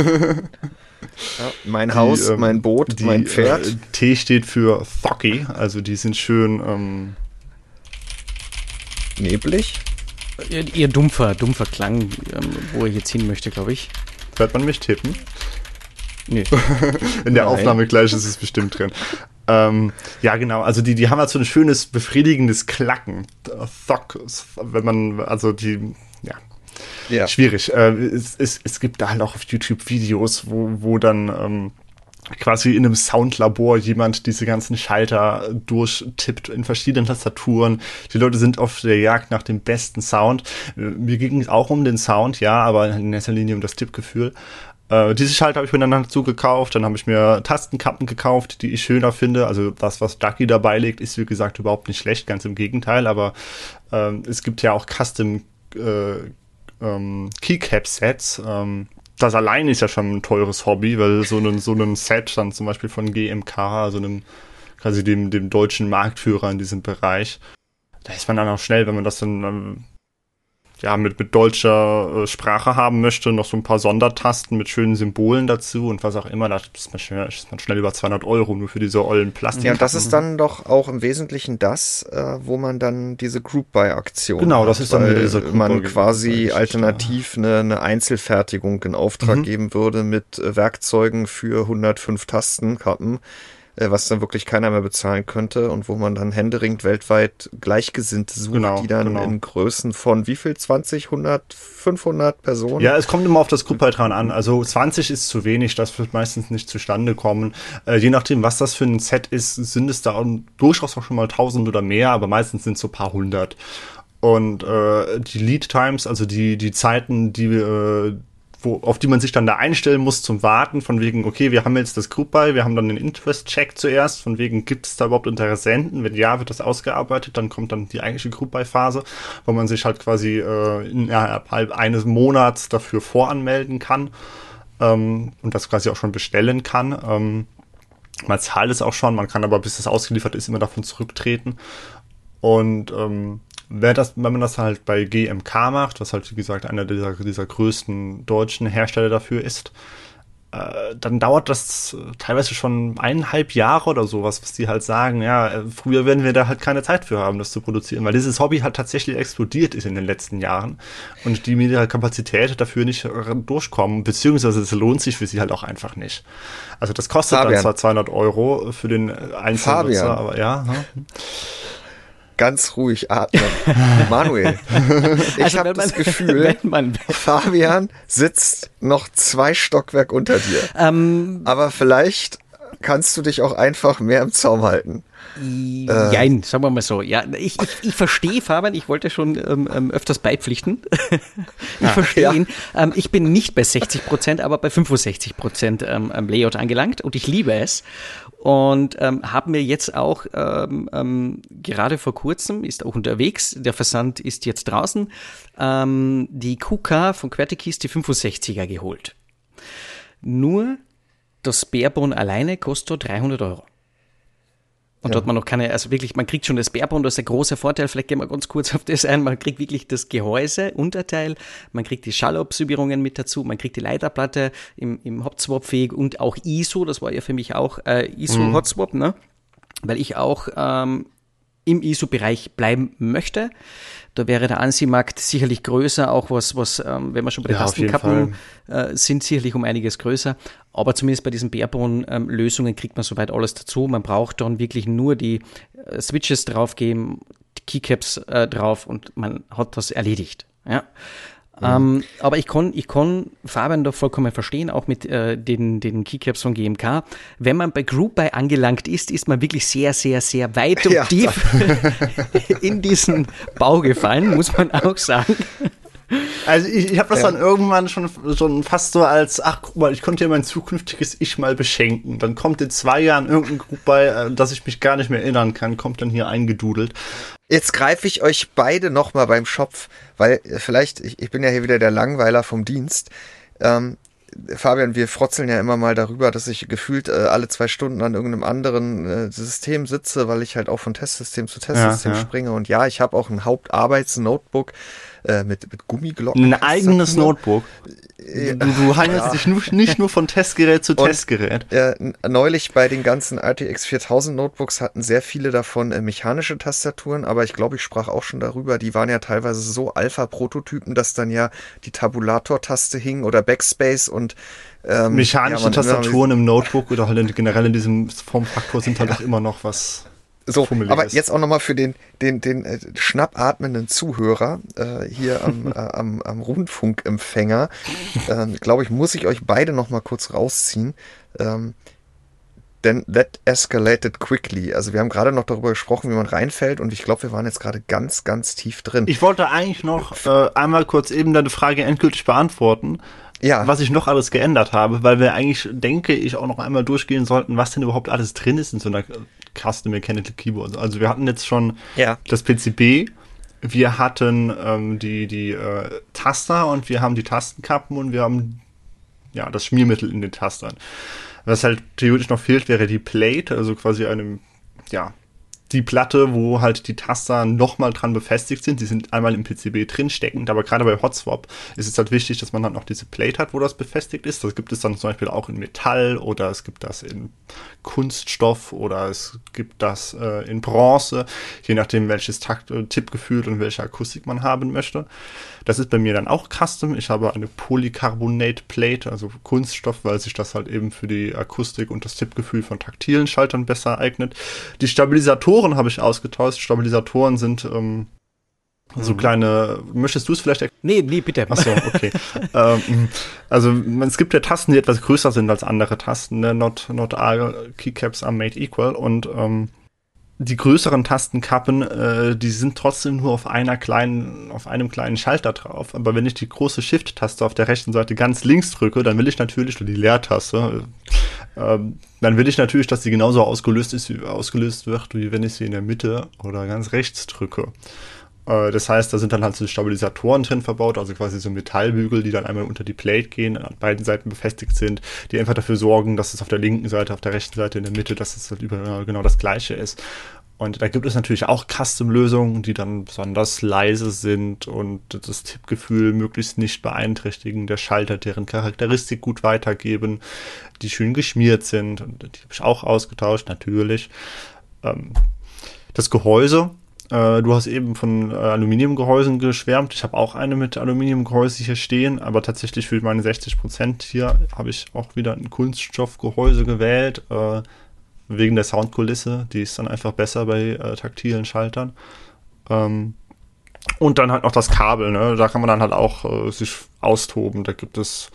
Ja, mein die, Haus, ähm, mein Boot, die, mein Pferd. Äh, T steht für Thocky, also die sind schön ähm, neblig. Ihr, dumpfer, dumpfer Klang, ähm, wo er jetzt hin möchte, glaube ich. Hört man mich tippen? Nee. In der Nein. Aufnahme gleich ist es bestimmt drin. Ähm, ja, genau. Also die, die haben halt so ein schönes, befriedigendes Klacken. Thock, wenn man, also die, ja. ja. Schwierig. Äh, es, es, es gibt da halt auch auf YouTube Videos, wo, wo dann ähm, quasi in einem Soundlabor jemand diese ganzen Schalter durchtippt in verschiedenen Tastaturen. Die Leute sind auf der Jagd nach dem besten Sound. Mir ging es auch um den Sound, ja, aber in erster Linie um das Tippgefühl. Äh, diese Schalter habe ich mir dann dazu gekauft. Dann habe ich mir Tastenkappen gekauft, die ich schöner finde. Also das, was Ducky dabei legt, ist wie gesagt überhaupt nicht schlecht, ganz im Gegenteil. Aber äh, es gibt ja auch Custom äh, ähm, Keycap-Sets. Ähm, das allein ist ja schon ein teures Hobby, weil so ein, so ein Set dann zum Beispiel von GMK, also einem, quasi dem, dem deutschen Marktführer in diesem Bereich, da ist man dann auch schnell, wenn man das dann ähm, ja, mit, mit deutscher äh, Sprache haben möchte, noch so ein paar Sondertasten mit schönen Symbolen dazu und was auch immer, da ist man schnell, ist man schnell über 200 Euro nur für diese ollen Plastik. Ja, und das ist dann doch auch im Wesentlichen das, äh, wo man dann diese Group-Buy-Aktion Genau, das ist dann diese Group man quasi alternativ eine, eine Einzelfertigung in Auftrag mhm. geben würde mit äh, Werkzeugen für 105 Tastenkappen was dann wirklich keiner mehr bezahlen könnte und wo man dann händeringend weltweit Gleichgesinnte sucht, genau, die dann genau. in Größen von wie viel? 20, 100, 500 Personen? Ja, es kommt immer auf das Gruppbeitrag an. Also 20 ist zu wenig, das wird meistens nicht zustande kommen. Äh, je nachdem, was das für ein Set ist, sind es da durchaus auch schon mal 1000 oder mehr, aber meistens sind es so paar hundert. Und äh, die Lead Times, also die, die Zeiten, die äh, wo, auf die man sich dann da einstellen muss zum Warten, von wegen, okay, wir haben jetzt das Group Buy, wir haben dann den Interest-Check zuerst, von wegen, gibt es da überhaupt Interessenten? Wenn ja, wird das ausgearbeitet, dann kommt dann die eigentliche Group Buy-Phase, wo man sich halt quasi äh, innerhalb eines Monats dafür voranmelden kann ähm, und das quasi auch schon bestellen kann. Ähm, man zahlt es auch schon, man kann aber, bis es ausgeliefert ist, immer davon zurücktreten. Und ähm, Wer das, wenn man das halt bei GMK macht, was halt wie gesagt einer dieser, dieser größten deutschen Hersteller dafür ist, äh, dann dauert das teilweise schon eineinhalb Jahre oder sowas, was die halt sagen, ja, äh, früher werden wir da halt keine Zeit für haben, das zu produzieren, weil dieses Hobby halt tatsächlich explodiert ist in den letzten Jahren und die mit ihrer Kapazität dafür nicht durchkommen, beziehungsweise es lohnt sich für sie halt auch einfach nicht. Also das kostet Fabian. dann zwar 200 Euro für den Einzelnutzer, aber ja. Hm ganz ruhig atmen. Manuel, ich also habe das Gefühl, Fabian sitzt noch zwei Stockwerk unter dir. Ähm, Aber vielleicht kannst du dich auch einfach mehr im Zaum halten? Nein, äh. sagen wir mal so. Ja, ich, ich, ich verstehe Fabian, ich wollte schon ähm, ähm öfters beipflichten. ich ah, verstehe ja. ihn. Ähm, ich bin nicht bei 60 Prozent, aber bei 65 Prozent ähm, Layout angelangt und ich liebe es. Und ähm, haben mir jetzt auch ähm, ähm, gerade vor kurzem, ist auch unterwegs, der Versand ist jetzt draußen, ähm, die QK von QWERTY die 65er geholt. Nur das Barebone alleine kostet 300 Euro. Und ja. dort man noch keine, also wirklich, man kriegt schon das Barebone, das ist der große Vorteil, vielleicht gehen wir ganz kurz auf das ein, man kriegt wirklich das Gehäuse, Unterteil, man kriegt die Schallabsorbierungen mit dazu, man kriegt die Leiterplatte im, im Hot-Swap-fähig und auch ISO, das war ja für mich auch äh, ISO-Hot-Swap, mhm. ne? Weil ich auch ähm, im ISO-Bereich bleiben möchte. Da wäre der Ansi-Markt sicherlich größer, auch was, was ähm, wenn wir schon bei den ja, Tastenkappen äh, sind, sicherlich um einiges größer. Aber zumindest bei diesen Barebone-Lösungen kriegt man soweit alles dazu. Man braucht dann wirklich nur die äh, Switches draufgeben, die Keycaps äh, drauf und man hat das erledigt. Ja. Ähm, aber ich kann, ich kann Fabian doch vollkommen verstehen, auch mit äh, den, den Keycaps von GMK. Wenn man bei Group Buy angelangt ist, ist man wirklich sehr, sehr, sehr weit und ja. tief in diesen Bau gefallen, muss man auch sagen. Also ich, ich habe das ja. dann irgendwann schon, schon fast so als, ach guck mal, ich konnte ja mein zukünftiges Ich mal beschenken. Dann kommt in zwei Jahren irgendein Group bei, äh, dass ich mich gar nicht mehr erinnern kann, kommt dann hier eingedudelt. Jetzt greife ich euch beide nochmal beim Schopf, weil äh, vielleicht, ich, ich bin ja hier wieder der Langweiler vom Dienst. Ähm, Fabian, wir frotzeln ja immer mal darüber, dass ich gefühlt äh, alle zwei Stunden an irgendeinem anderen äh, System sitze, weil ich halt auch von Testsystem zu Testsystem ja, ja. springe. Und ja, ich habe auch ein Hauptarbeits-Notebook, äh, mit, mit Gummiglocken. Ein eigenes Notebook. Du, du hangelst ja. dich nur, nicht nur von Testgerät zu und, Testgerät. Äh, neulich bei den ganzen RTX 4000 Notebooks hatten sehr viele davon äh, mechanische Tastaturen, aber ich glaube, ich sprach auch schon darüber, die waren ja teilweise so Alpha-Prototypen, dass dann ja die Tabulator-Taste hing oder Backspace und ähm, Mechanische ja, Tastaturen im Notebook oder halt generell in diesem Formfaktor sind halt auch immer noch was so, aber jetzt auch nochmal für den, den, den äh, schnappatmenden Zuhörer äh, hier am, äh, am, am Rundfunkempfänger, äh, glaube ich, muss ich euch beide nochmal kurz rausziehen. Ähm, denn that escalated quickly. Also wir haben gerade noch darüber gesprochen, wie man reinfällt und ich glaube, wir waren jetzt gerade ganz, ganz tief drin. Ich wollte eigentlich noch äh, einmal kurz eben deine Frage endgültig beantworten. Ja. Was ich noch alles geändert habe, weil wir eigentlich, denke ich, auch noch einmal durchgehen sollten, was denn überhaupt alles drin ist in so einer Custom Mechanical Keyboard. Also wir hatten jetzt schon ja. das PCB, wir hatten ähm, die, die äh, Taster und wir haben die Tastenkappen und wir haben ja das Schmiermittel in den Tastern. Was halt theoretisch noch fehlt, wäre die Plate, also quasi eine ja, die Platte, wo halt die Taster nochmal dran befestigt sind. Die sind einmal im PCB drin steckend, aber gerade bei Hotswap ist es halt wichtig, dass man dann noch diese Plate hat, wo das befestigt ist. Das gibt es dann zum Beispiel auch in Metall oder es gibt das in Kunststoff oder es gibt das äh, in Bronze, je nachdem welches Takt, äh, Tippgefühl und welche Akustik man haben möchte. Das ist bei mir dann auch Custom. Ich habe eine Polycarbonate Plate, also Kunststoff, weil sich das halt eben für die Akustik und das Tippgefühl von taktilen Schaltern besser eignet. Die Stabilisatoren habe ich ausgetauscht. Stabilisatoren sind ähm, so mhm. kleine, möchtest du es vielleicht erklären? Nee, nee, bitte. Achso, okay. ähm, also es gibt ja Tasten, die etwas größer sind als andere Tasten. Ne? Not, not all keycaps are made equal. Und ähm, die größeren Tastenkappen, äh, die sind trotzdem nur auf einer kleinen, auf einem kleinen Schalter drauf. Aber wenn ich die große Shift-Taste auf der rechten Seite ganz links drücke, dann will ich natürlich, oder die Leertaste, äh, dann will ich natürlich, dass sie genauso ausgelöst ist, wie, ausgelöst wird, wie wenn ich sie in der Mitte oder ganz rechts drücke. Äh, das heißt, da sind dann halt so Stabilisatoren drin verbaut, also quasi so Metallbügel, die dann einmal unter die Plate gehen, an beiden Seiten befestigt sind, die einfach dafür sorgen, dass es auf der linken Seite, auf der rechten Seite, in der Mitte, dass es halt über genau das gleiche ist. Und da gibt es natürlich auch Custom-Lösungen, die dann besonders leise sind und das Tippgefühl möglichst nicht beeinträchtigen, der Schalter deren Charakteristik gut weitergeben, die schön geschmiert sind und die habe ich auch ausgetauscht, natürlich. Ähm, das Gehäuse äh, du hast eben von äh, Aluminiumgehäusen geschwärmt. Ich habe auch eine mit Aluminiumgehäuse hier stehen, aber tatsächlich für meine 60 Prozent hier habe ich auch wieder ein Kunststoffgehäuse gewählt, äh, wegen der Soundkulisse. Die ist dann einfach besser bei taktilen Schaltern. Ähm, Und dann halt noch das Kabel, ne? Da kann man dann halt auch sich austoben. Da gibt es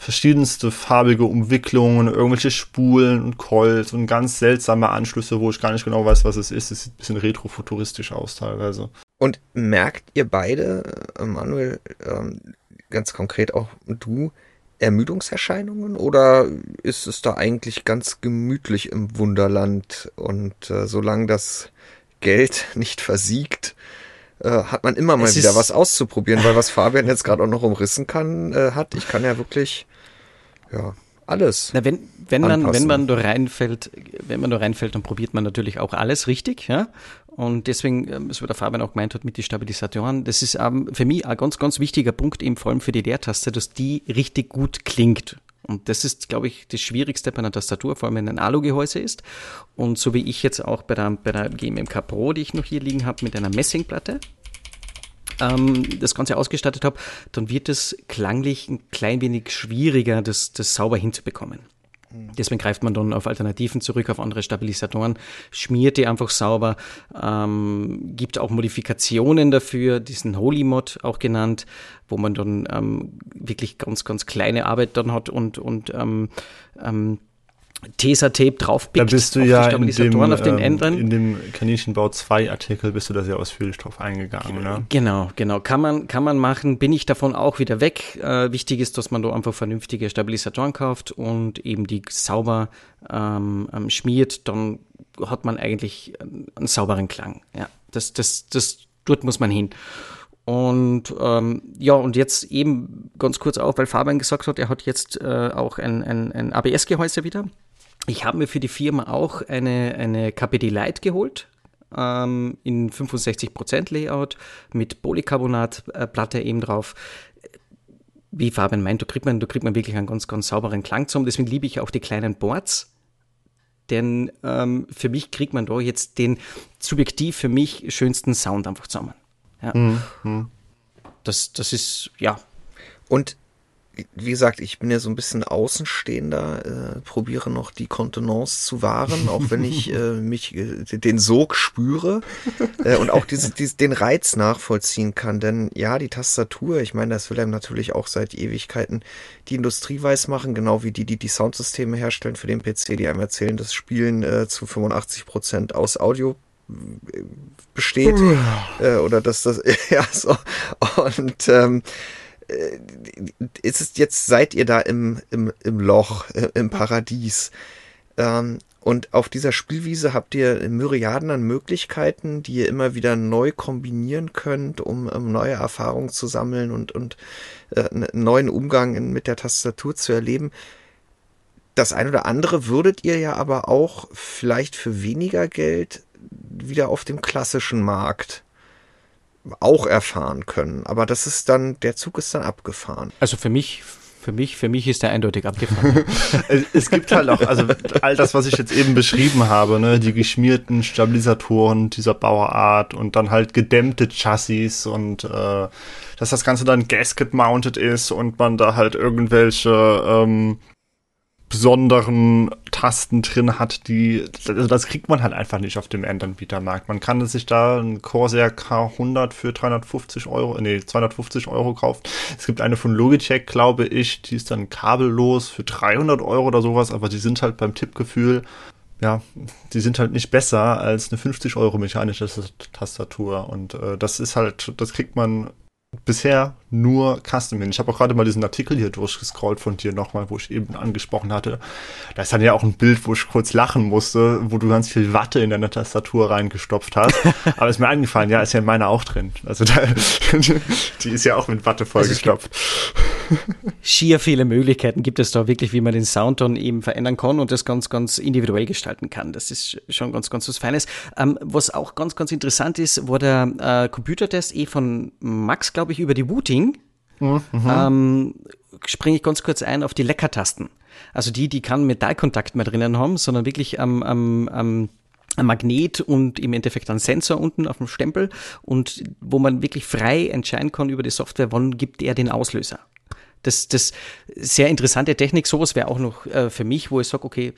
verschiedenste farbige Umwicklungen, irgendwelche Spulen und Coils und ganz seltsame Anschlüsse, wo ich gar nicht genau weiß, was es ist. Es sieht ein bisschen retrofuturistisch aus teilweise. Und merkt ihr beide, äh, Manuel, ähm, ganz konkret auch du, Ermüdungserscheinungen oder ist es da eigentlich ganz gemütlich im Wunderland und äh, solange das Geld nicht versiegt, äh, hat man immer mal es wieder was auszuprobieren, weil was Fabian jetzt gerade auch noch umrissen kann, äh, hat, ich kann ja wirklich, ja, alles. Na, wenn, wenn man, wenn man da reinfällt, wenn man da reinfällt, dann probiert man natürlich auch alles richtig, ja. Und deswegen, ähm, so wie der Fabian auch gemeint hat, mit den Stabilisatoren, das ist ähm, für mich ein ganz, ganz wichtiger Punkt, eben vor allem für die Leertaste, dass die richtig gut klingt. Und das ist, glaube ich, das Schwierigste bei einer Tastatur, vor allem wenn ein Alu-Gehäuse ist. Und so wie ich jetzt auch bei der, bei der GMMK Pro, die ich noch hier liegen habe, mit einer Messingplatte, ähm, das Ganze ausgestattet habe, dann wird es klanglich ein klein wenig schwieriger, das, das sauber hinzubekommen. Deswegen greift man dann auf Alternativen zurück, auf andere Stabilisatoren, schmiert die einfach sauber, ähm, gibt auch Modifikationen dafür, diesen Holy Mod auch genannt, wo man dann ähm, wirklich ganz, ganz kleine Arbeit dann hat und, und ähm, ähm, Tesa-Tape draufpickt. Da bist du ja in dem, auf den ähm, in dem Kaninchenbau 2 Artikel bist du da sehr ausführlich drauf eingegangen. Ne? Genau, genau. Kann man, kann man machen. Bin ich davon auch wieder weg. Äh, wichtig ist, dass man da einfach vernünftige Stabilisatoren kauft und eben die sauber ähm, ähm schmiert. Dann hat man eigentlich einen sauberen Klang. Ja, das, das, das, dort muss man hin. Und ähm, ja, und jetzt eben ganz kurz auch, weil Fabian gesagt hat, er hat jetzt äh, auch ein, ein, ein ABS-Gehäuse wieder. Ich habe mir für die Firma auch eine, eine KPD Lite geholt, ähm, in 65% Layout mit Polycarbonatplatte eben drauf. Wie Fabian meint, da kriegt man, da kriegt man wirklich einen ganz, ganz sauberen Klang zusammen. Deswegen liebe ich auch die kleinen Boards. Denn ähm, für mich kriegt man da jetzt den subjektiv für mich schönsten Sound einfach zusammen. Ja. Mhm. Das, das ist, ja. Und wie gesagt, ich bin ja so ein bisschen Außenstehender, äh, probiere noch die Kontenance zu wahren, auch wenn ich äh, mich äh, den Sog spüre äh, und auch diese, diese, den Reiz nachvollziehen kann. Denn ja, die Tastatur, ich meine, das will einem natürlich auch seit Ewigkeiten die Industrie weiß machen, genau wie die, die die Soundsysteme herstellen für den PC, die einem erzählen, dass Spielen äh, zu 85 Prozent aus Audio äh, besteht äh, oder dass das ja so und ähm, äh, ist es jetzt, seid ihr da im, im, im Loch, äh, im Paradies. Ähm, und auf dieser Spielwiese habt ihr Myriaden an Möglichkeiten, die ihr immer wieder neu kombinieren könnt, um, um neue Erfahrungen zu sammeln und, und äh, einen neuen Umgang in, mit der Tastatur zu erleben. Das eine oder andere würdet ihr ja aber auch vielleicht für weniger Geld wieder auf dem klassischen Markt auch erfahren können. Aber das ist dann, der Zug ist dann abgefahren. Also für mich, für mich, für mich ist der eindeutig abgefahren. es gibt halt auch, also all das, was ich jetzt eben beschrieben habe, ne, die geschmierten Stabilisatoren dieser Bauart und dann halt gedämmte Chassis und äh, dass das Ganze dann Gasket-mounted ist und man da halt irgendwelche ähm, besonderen Tasten drin hat, die, also das kriegt man halt einfach nicht auf dem Endanbietermarkt. Man kann sich da ein Corsair K100 für 350 Euro, nee, 250 Euro kaufen. Es gibt eine von Logitech, glaube ich, die ist dann kabellos für 300 Euro oder sowas, aber die sind halt beim Tippgefühl, ja, die sind halt nicht besser als eine 50 Euro mechanische Tastatur und äh, das ist halt, das kriegt man bisher nur Custom hin. Ich habe auch gerade mal diesen Artikel hier durchgescrollt von dir nochmal, wo ich eben angesprochen hatte. Da ist dann ja auch ein Bild, wo ich kurz lachen musste, wo du ganz viel Watte in deine Tastatur reingestopft hast. Aber ist mir eingefallen, ja, ist ja in meiner auch drin. Also da, die ist ja auch mit Watte vollgestopft. Also schier viele Möglichkeiten gibt es da wirklich, wie man den Sound dann eben verändern kann und das ganz, ganz individuell gestalten kann. Das ist schon ganz, ganz was Feines. Ähm, was auch ganz, ganz interessant ist, war der äh, Computertest eh von Max, glaube ich, über die Wooting ging, mhm. ähm, springe ich ganz kurz ein auf die Leckertasten. Also die, die keinen Metallkontakt mehr drinnen haben, sondern wirklich am, am, am ein Magnet und im Endeffekt ein Sensor unten auf dem Stempel und wo man wirklich frei entscheiden kann über die Software, wann gibt er den Auslöser. Das, das sehr interessante Technik, sowas wäre auch noch äh, für mich, wo ich sage, okay,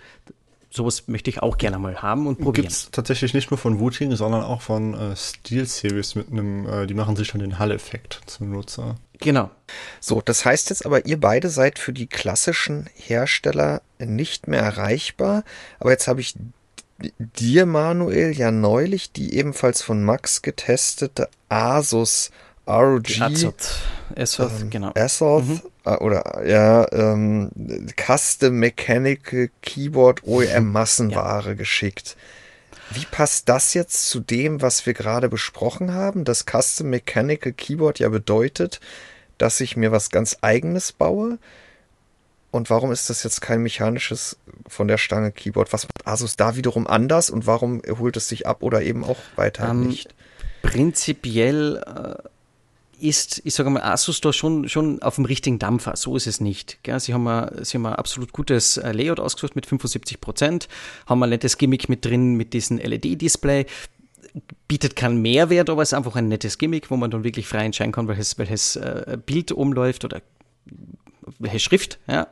sowas möchte ich auch gerne mal haben und probieren. Gibt es tatsächlich nicht nur von Wuting, sondern auch von äh, Steel Series mit einem, äh, die machen sich dann den Hall-Effekt zum Nutzer. Genau. So, das heißt jetzt aber, ihr beide seid für die klassischen Hersteller nicht mehr erreichbar. Aber jetzt habe ich dir, Manuel, ja neulich die ebenfalls von Max getestete Asus ROG Azoth, Azoth ähm, genau. Azoth mhm. Äh, oder ja ähm, Custom Mechanical Keyboard OEM Massenware ja. geschickt. Wie passt das jetzt zu dem, was wir gerade besprochen haben? Das Custom Mechanical Keyboard ja bedeutet, dass ich mir was ganz eigenes baue. Und warum ist das jetzt kein mechanisches von der Stange Keyboard? Was macht Asus da wiederum anders und warum holt es sich ab oder eben auch weiter ähm, nicht? Prinzipiell äh, ist, ich sage mal, Asus da schon, schon auf dem richtigen Dampfer. So ist es nicht. Gell? Sie haben ein, sie haben ein absolut gutes äh, Layout ausgesucht mit 75 Prozent, haben ein nettes Gimmick mit drin mit diesem LED-Display. Bietet keinen Mehrwert, aber es ist einfach ein nettes Gimmick, wo man dann wirklich frei entscheiden kann, welches, welches äh, Bild umläuft oder welche Schrift. Ja.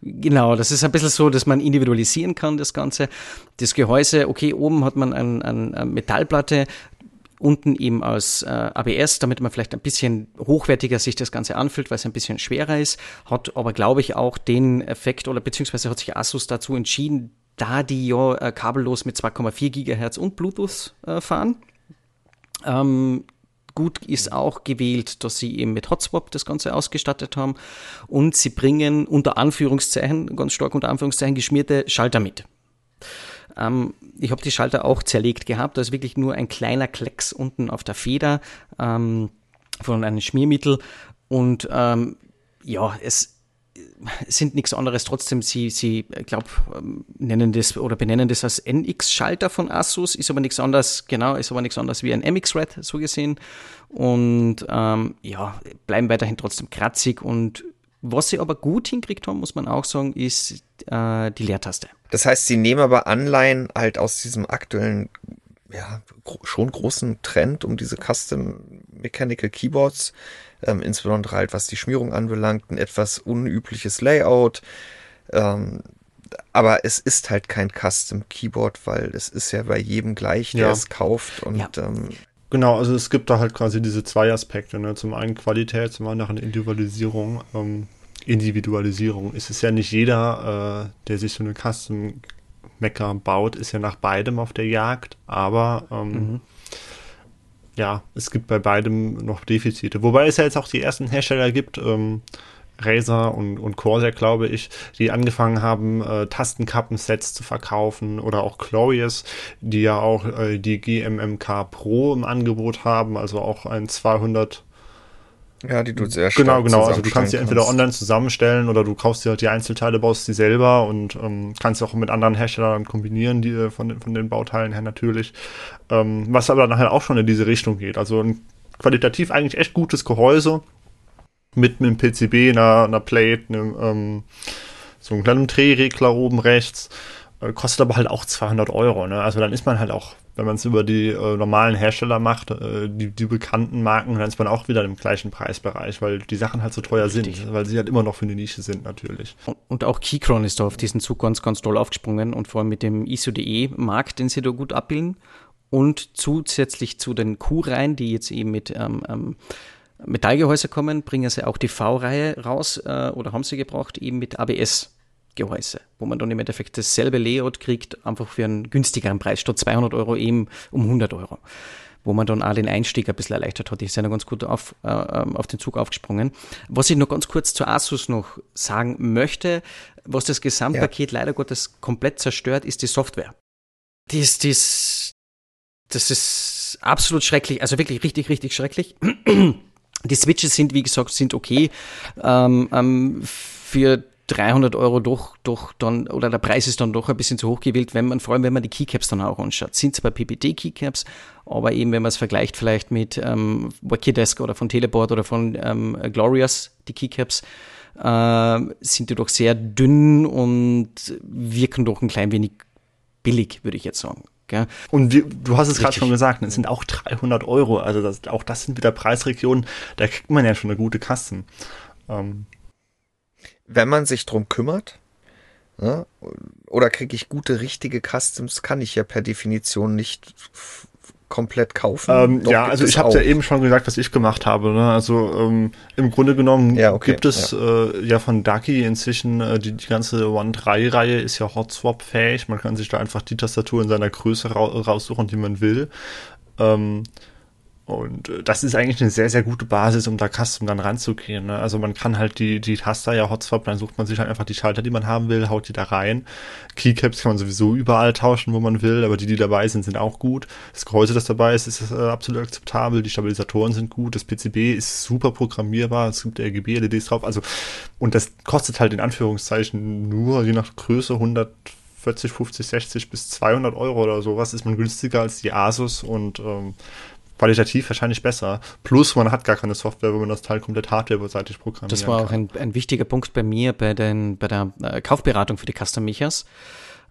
Genau, das ist ein bisschen so, dass man individualisieren kann, das Ganze. Das Gehäuse, okay, oben hat man eine ein Metallplatte, unten eben aus äh, ABS, damit man vielleicht ein bisschen hochwertiger sich das Ganze anfühlt, weil es ein bisschen schwerer ist, hat aber, glaube ich, auch den Effekt oder beziehungsweise hat sich Asus dazu entschieden, da die ja äh, kabellos mit 2,4 Gigahertz und Bluetooth äh, fahren. Ähm, gut ist auch gewählt, dass sie eben mit Hotswap das Ganze ausgestattet haben und sie bringen unter Anführungszeichen, ganz stark unter Anführungszeichen, geschmierte Schalter mit. Ähm, ich habe die Schalter auch zerlegt gehabt. Da ist wirklich nur ein kleiner Klecks unten auf der Feder ähm, von einem Schmiermittel. Und ähm, ja, es sind nichts anderes. Trotzdem, sie, sie glaube, ähm, nennen das oder benennen das als NX-Schalter von Asus, ist aber nichts anderes, genau, ist aber nichts anderes wie ein MX-Red, so gesehen. Und ähm, ja, bleiben weiterhin trotzdem kratzig und was sie aber gut hinkriegt haben, muss man auch sagen, ist äh, die Leertaste. Das heißt, sie nehmen aber Anleihen halt aus diesem aktuellen, ja, gro schon großen Trend um diese Custom Mechanical Keyboards, ähm, insbesondere halt was die Schmierung anbelangt, ein etwas unübliches Layout. Ähm, aber es ist halt kein Custom Keyboard, weil es ist ja bei jedem gleich, der ja. es kauft und ja. ähm, Genau, also es gibt da halt quasi diese zwei Aspekte. Ne? Zum einen Qualität, zum anderen Individualisierung. Ähm, Individualisierung. Es ist ja nicht jeder, äh, der sich so eine Custom Mecker baut, ist ja nach beidem auf der Jagd, aber ähm, mhm. ja, es gibt bei beidem noch Defizite. Wobei es ja jetzt auch die ersten Hersteller gibt, ähm, Razer und, und Corsair, glaube ich, die angefangen haben, äh, Tastenkappensets zu verkaufen oder auch Glorious, die ja auch äh, die GMMK Pro im Angebot haben, also auch ein 200 ja, die du sehr stark Genau, genau. Also du kannst die entweder online zusammenstellen oder du kaufst dir halt die Einzelteile, baust sie selber und ähm, kannst auch mit anderen Herstellern kombinieren, die äh, von, den, von den Bauteilen her natürlich. Ähm, was aber nachher auch schon in diese Richtung geht. Also ein qualitativ eigentlich echt gutes Gehäuse mit einem PCB, einer, einer Plate, einem, ähm, so einem kleinen Drehregler oben rechts. Äh, kostet aber halt auch 200 Euro. Ne? Also dann ist man halt auch wenn man es über die äh, normalen Hersteller macht, äh, die, die bekannten Marken, dann ist man auch wieder im gleichen Preisbereich, weil die Sachen halt so teuer Richtig. sind, weil sie halt immer noch für eine Nische sind natürlich. Und, und auch Keychron ist da auf diesen Zug ganz, ganz toll aufgesprungen und vor allem mit dem ISO.de-Markt, den sie da gut abbilden und zusätzlich zu den Q-Reihen, die jetzt eben mit ähm, ähm, Metallgehäuse kommen, bringen sie auch die V-Reihe raus äh, oder haben sie gebraucht, eben mit ABS. Gehäuse, wo man dann im Endeffekt dasselbe Layout kriegt, einfach für einen günstigeren Preis, statt 200 Euro eben um 100 Euro wo man dann auch den Einstieg ein bisschen erleichtert hat. Ich bin ja ganz gut auf, äh, ähm, auf den Zug aufgesprungen. Was ich noch ganz kurz zu Asus noch sagen möchte, was das Gesamtpaket ja. leider Gottes komplett zerstört, ist die Software. Die ist, die ist, das ist absolut schrecklich, also wirklich richtig, richtig schrecklich. Die Switches sind, wie gesagt, sind okay. Ähm, ähm, für 300 Euro doch, doch dann, oder der Preis ist dann doch ein bisschen zu hoch gewählt, wenn man, vor allem wenn man die Keycaps dann auch anschaut. Sind zwar PPT-Keycaps, aber eben wenn man es vergleicht vielleicht mit ähm, Wikidesk oder von Teleboard oder von ähm, Glorious, die Keycaps, äh, sind die doch sehr dünn und wirken doch ein klein wenig billig, würde ich jetzt sagen. Gell? Und die, du hast es gerade schon gesagt, es sind auch 300 Euro. Also das, auch das sind wieder Preisregionen, da kriegt man ja schon eine gute Kasten. Ähm, wenn man sich drum kümmert, Ne? Oder kriege ich gute, richtige Customs? Kann ich ja per Definition nicht komplett kaufen. Ähm, ja, also ich habe ja eben schon gesagt, was ich gemacht habe. Ne? Also ähm, im Grunde genommen ja, okay, gibt es ja. Äh, ja von Ducky inzwischen äh, die, die ganze One 3 Reihe ist ja Hotswap fähig. Man kann sich da einfach die Tastatur in seiner Größe ra raussuchen, die man will. Ähm, und äh, das ist eigentlich eine sehr, sehr gute Basis, um da Custom dann ranzugehen. Ne? Also man kann halt die, die Taster ja Hotspot, dann sucht man sich halt einfach die Schalter, die man haben will, haut die da rein. Keycaps kann man sowieso überall tauschen, wo man will, aber die, die dabei sind, sind auch gut. Das Gehäuse, das dabei ist, ist äh, absolut akzeptabel. Die Stabilisatoren sind gut. Das PCB ist super programmierbar. Es gibt RGB-LEDs drauf. Also, und das kostet halt in Anführungszeichen nur, je nach Größe, 100 40, 50, 60 bis 200 Euro oder sowas ist man günstiger als die Asus und ähm, qualitativ wahrscheinlich besser. Plus man hat gar keine Software, wo man das Teil komplett hardware-seitig programmiert. Das war auch ein, ein, wichtiger Punkt bei mir bei, den, bei der äh, Kaufberatung für die Custom Michas,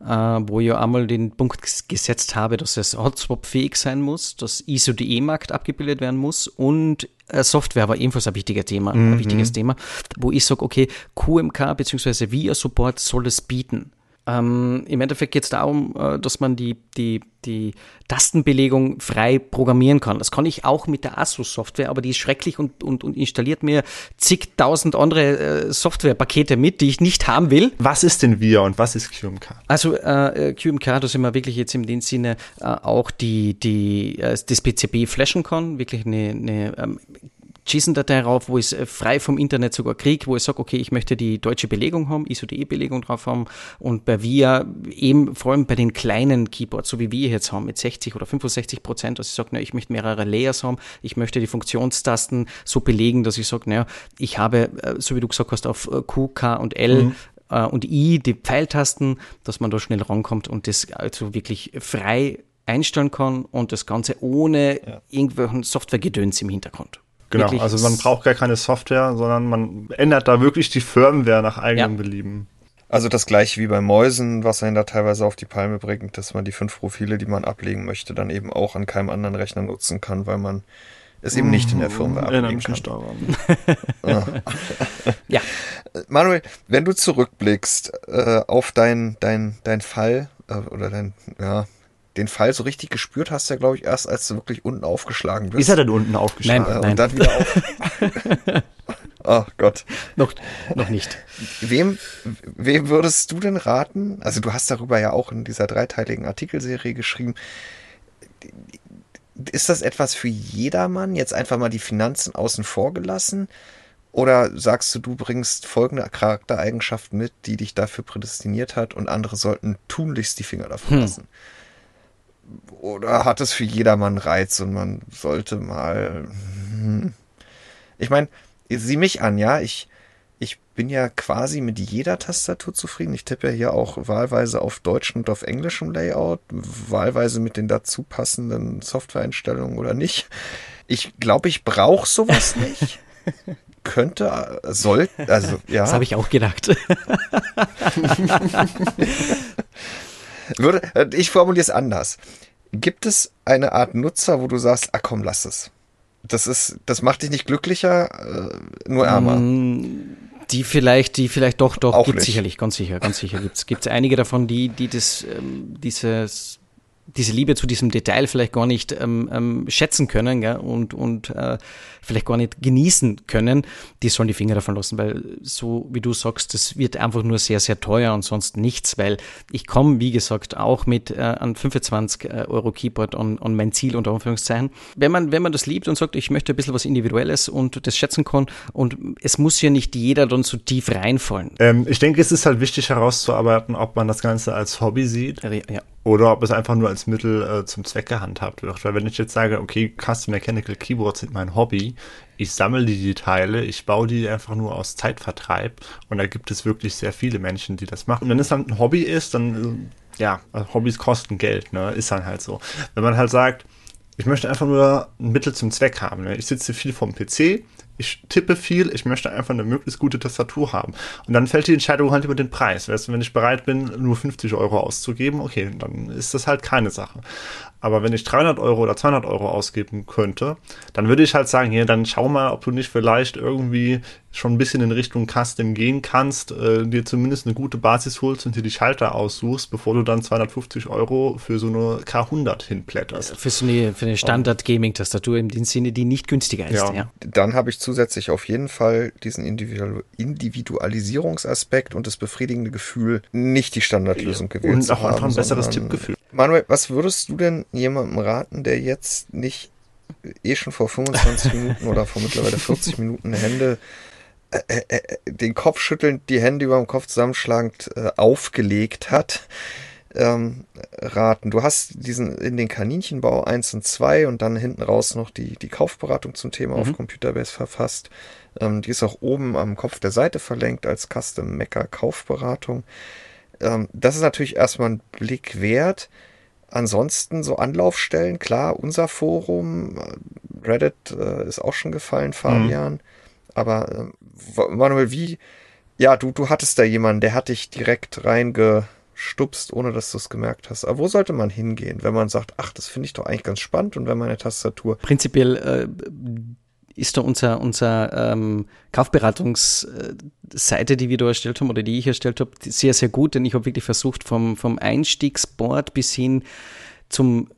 äh, wo ich einmal den Punkt gesetzt habe, dass es Hotswap-fähig sein muss, dass ISO-DE-Markt abgebildet werden muss und äh, Software war ebenfalls ein wichtiger Thema, mhm. ein wichtiges Thema, wo ich sage, okay, QMK bzw. VIA Support soll es bieten. Ähm, Im Endeffekt geht es darum, äh, dass man die, die, die Tastenbelegung frei programmieren kann. Das kann ich auch mit der Asus-Software, aber die ist schrecklich und, und, und installiert mir zigtausend andere äh, Softwarepakete mit, die ich nicht haben will. Was ist denn VIA und was ist QMK? Also äh, QMK, da sind wir wirklich jetzt in dem Sinne äh, auch die, die, äh, das PCB flashen kann, wirklich eine, eine ähm, JSON-Datei rauf, wo ich es äh, frei vom Internet sogar kriege, wo ich sage, okay, ich möchte die deutsche Belegung haben, ISO-DE-Belegung drauf haben und bei VIA eben vor allem bei den kleinen Keyboards, so wie wir jetzt haben, mit 60 oder 65 Prozent, dass ich sage, ich möchte mehrere Layers haben, ich möchte die Funktionstasten so belegen, dass ich sage, naja, ich habe, äh, so wie du gesagt hast, auf äh, Q, K und L mhm und I die Pfeiltasten, dass man da schnell rankommt und das also wirklich frei einstellen kann und das Ganze ohne ja. irgendwelchen Softwaregedöns im Hintergrund. Genau, also man braucht gar keine Software, sondern man ändert da wirklich die Firmware nach eigenem ja. Belieben. Also das gleiche wie bei Mäusen, was er da teilweise auf die Palme bringt, dass man die fünf Profile, die man ablegen möchte, dann eben auch an keinem anderen Rechner nutzen kann, weil man es eben nicht in der Firmware ablegen kann. ja. ja. Manuel, wenn du zurückblickst äh, auf dein, dein, dein Fall äh, oder dein, ja, den Fall so richtig gespürt hast, ja, glaube ich, erst als du wirklich unten aufgeschlagen bist. Ist er denn unten aufgeschlagen? Nein, nein. Und dann wieder auf. oh Gott. Noch, noch nicht. Wem, wem würdest du denn raten? Also du hast darüber ja auch in dieser dreiteiligen Artikelserie geschrieben. Ist das etwas für jedermann? Jetzt einfach mal die Finanzen außen vor gelassen? Oder sagst du, du bringst folgende Charaktereigenschaften mit, die dich dafür prädestiniert hat und andere sollten tunlichst die Finger davon hm. Oder hat es für jedermann Reiz und man sollte mal. Hm. Ich meine, sieh mich an, ja, ich, ich bin ja quasi mit jeder Tastatur zufrieden. Ich tippe ja hier auch wahlweise auf deutschem und auf englischem Layout, wahlweise mit den dazu passenden Softwareeinstellungen oder nicht. Ich glaube, ich brauche sowas nicht. Könnte, soll, also ja. Das habe ich auch gedacht. Würde, äh, ich formuliere es anders. Gibt es eine Art Nutzer, wo du sagst, ah komm, lass es? Das ist, das macht dich nicht glücklicher, äh, nur ärmer. Mm, die vielleicht, die vielleicht doch, doch, gibt sicherlich, ganz sicher, ganz sicher gibt's, gibt's einige davon, die, die das, ähm, dieses diese Liebe zu diesem Detail vielleicht gar nicht ähm, ähm, schätzen können gell? und, und äh, vielleicht gar nicht genießen können, die sollen die Finger davon lassen, weil so wie du sagst, das wird einfach nur sehr, sehr teuer und sonst nichts, weil ich komme, wie gesagt, auch mit äh, an 25 äh, Euro Keyboard an, an mein Ziel unter Anführungszeichen. Wenn man, wenn man das liebt und sagt, ich möchte ein bisschen was Individuelles und das schätzen kann und es muss ja nicht jeder dann so tief reinfallen. Ähm, ich denke, es ist halt wichtig herauszuarbeiten, ob man das Ganze als Hobby sieht. Ja oder ob es einfach nur als Mittel äh, zum Zweck gehandhabt wird. Weil wenn ich jetzt sage, okay, Custom Mechanical Keyboards sind mein Hobby, ich sammle die Teile, ich baue die einfach nur aus Zeitvertreib und da gibt es wirklich sehr viele Menschen, die das machen. Und wenn es dann ein Hobby ist, dann, äh, ja, also Hobbys kosten Geld, ne, ist dann halt so. Wenn man halt sagt, ich möchte einfach nur ein Mittel zum Zweck haben, ne? ich sitze viel vorm PC, ich tippe viel, ich möchte einfach eine möglichst gute Tastatur haben. Und dann fällt die Entscheidung halt über den Preis. Weißt du, wenn ich bereit bin, nur 50 Euro auszugeben, okay, dann ist das halt keine Sache. Aber wenn ich 300 Euro oder 200 Euro ausgeben könnte, dann würde ich halt sagen, hier, dann schau mal, ob du nicht vielleicht irgendwie schon ein bisschen in Richtung Custom gehen kannst, äh, dir zumindest eine gute Basis holst und dir die Schalter aussuchst, bevor du dann 250 Euro für so eine K100 hinplätterst. Für so eine, für eine Standard-Gaming-Tastatur im Sinne, die nicht günstiger ist. Ja. ja. Dann habe ich zusätzlich auf jeden Fall diesen Individualisierungsaspekt und das befriedigende Gefühl, nicht die Standardlösung gewählt und zu haben. Und auch einfach ein besseres Tippgefühl. Manuel, was würdest du denn jemandem raten, der jetzt nicht eh schon vor 25 Minuten oder vor mittlerweile 40 Minuten Hände äh, äh, äh, den Kopf schüttelnd, die Hände über dem Kopf zusammenschlagend äh, aufgelegt hat, ähm, raten. Du hast diesen in den Kaninchenbau 1 und 2 und dann hinten raus noch die, die Kaufberatung zum Thema mhm. auf Computerbase verfasst. Ähm, die ist auch oben am Kopf der Seite verlinkt als Custom Mecker Kaufberatung. Ähm, das ist natürlich erstmal ein Blick wert. Ansonsten so Anlaufstellen, klar, unser Forum, Reddit äh, ist auch schon gefallen, Fabian. Mhm. Aber äh, Manuel, wie, ja, du, du hattest da jemanden, der hat dich direkt reingestupst, ohne dass du es gemerkt hast. Aber wo sollte man hingehen, wenn man sagt, ach, das finde ich doch eigentlich ganz spannend und wenn meine Tastatur. Prinzipiell äh, ist da unser, unser ähm, Kaufberatungsseite, die wir da erstellt haben oder die ich erstellt habe, sehr, sehr gut, denn ich habe wirklich versucht, vom, vom Einstiegsboard bis hin zum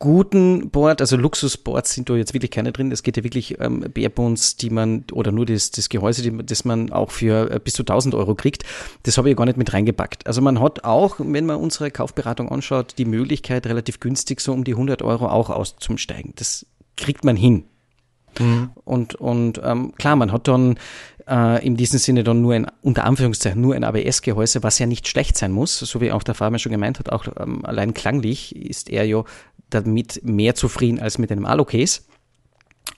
guten Board, also Luxusboards sind da jetzt wirklich keine drin. Es geht ja wirklich ähm, Barebones, die man, oder nur das, das Gehäuse, die, das man auch für äh, bis zu 1000 Euro kriegt. Das habe ich ja gar nicht mit reingepackt. Also man hat auch, wenn man unsere Kaufberatung anschaut, die Möglichkeit, relativ günstig so um die 100 Euro auch auszusteigen. Das kriegt man hin. Mhm. Und, und ähm, klar, man hat dann äh, in diesem Sinne dann nur ein, unter Anführungszeichen, nur ein ABS-Gehäuse, was ja nicht schlecht sein muss, so wie auch der Fabian schon gemeint hat, auch ähm, allein klanglich ist er ja damit mehr zufrieden als mit einem Alu-Case.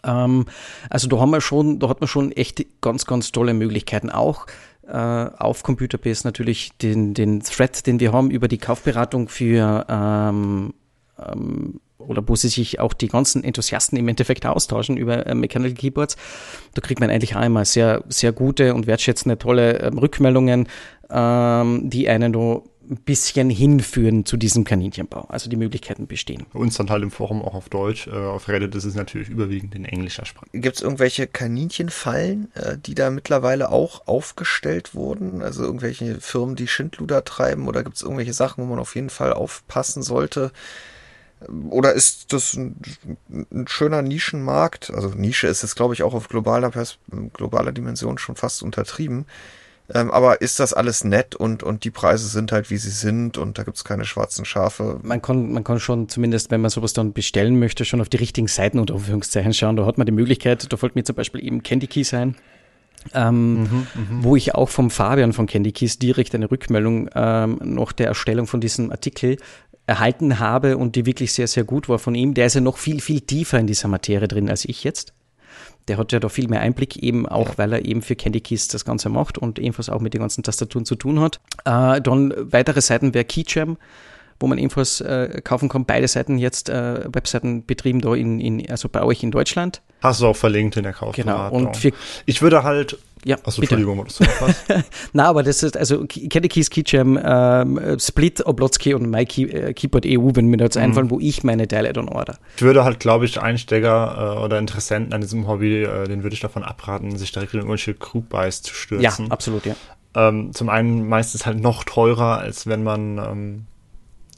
Ähm, also da haben wir schon, da hat man schon echt ganz, ganz tolle Möglichkeiten auch äh, auf Computerbase natürlich den, den Thread, den wir haben über die Kaufberatung für ähm, ähm, oder wo sie sich auch die ganzen Enthusiasten im Endeffekt austauschen über äh, Mechanical Keyboards. Da kriegt man eigentlich auch immer sehr, sehr gute und wertschätzende, tolle ähm, Rückmeldungen, ähm, die einen da ein bisschen hinführen zu diesem Kaninchenbau. Also die Möglichkeiten bestehen. Bei uns dann halt im Forum auch auf Deutsch. Äh, auf Reddit ist es natürlich überwiegend in englischer Sprache. Gibt es irgendwelche Kaninchenfallen, äh, die da mittlerweile auch aufgestellt wurden? Also irgendwelche Firmen, die Schindluder treiben? Oder gibt es irgendwelche Sachen, wo man auf jeden Fall aufpassen sollte? Oder ist das ein, ein, schöner Nischenmarkt? Also Nische ist es, glaube ich, auch auf globaler, Pers globaler Dimension schon fast untertrieben. Ähm, aber ist das alles nett und, und die Preise sind halt, wie sie sind und da gibt es keine schwarzen Schafe? Man kann, man kann schon zumindest, wenn man sowas dann bestellen möchte, schon auf die richtigen Seiten unter Anführungszeichen schauen. Da hat man die Möglichkeit, da folgt mir zum Beispiel eben Candy Key sein. Ähm, mhm, wo ich auch vom Fabian von Candy Keys direkt eine Rückmeldung ähm, nach der Erstellung von diesem Artikel erhalten habe und die wirklich sehr, sehr gut war von ihm. Der ist ja noch viel, viel tiefer in dieser Materie drin als ich jetzt. Der hat ja da viel mehr Einblick, eben auch, weil er eben für Candy Keys das Ganze macht und ebenfalls auch mit den ganzen Tastaturen zu tun hat. Äh, dann weitere Seiten wäre Keyjam wo man ebenfalls äh, kaufen kann. Beide Seiten jetzt äh, Webseiten betrieben da in, in, also bei euch in Deutschland. Hast du auch verlinkt in der Kaufberatung. Genau. Und für, ich würde halt ja, Achso, Entschuldigung, was du was? Na, aber das ist, also Candy Keys, Keyjam, ähm, Split, Oblotsky und My Key, äh, Keyboard EU, wenn mir da jetzt mhm. einfallen, wo ich meine Teile dann order. Ich würde halt, glaube ich, Einsteiger äh, oder Interessenten an diesem Hobby, äh, den würde ich davon abraten, sich direkt in irgendwelche Group Buys zu stürzen. Ja, absolut, ja. Ähm, zum einen meistens halt noch teurer, als wenn man ähm,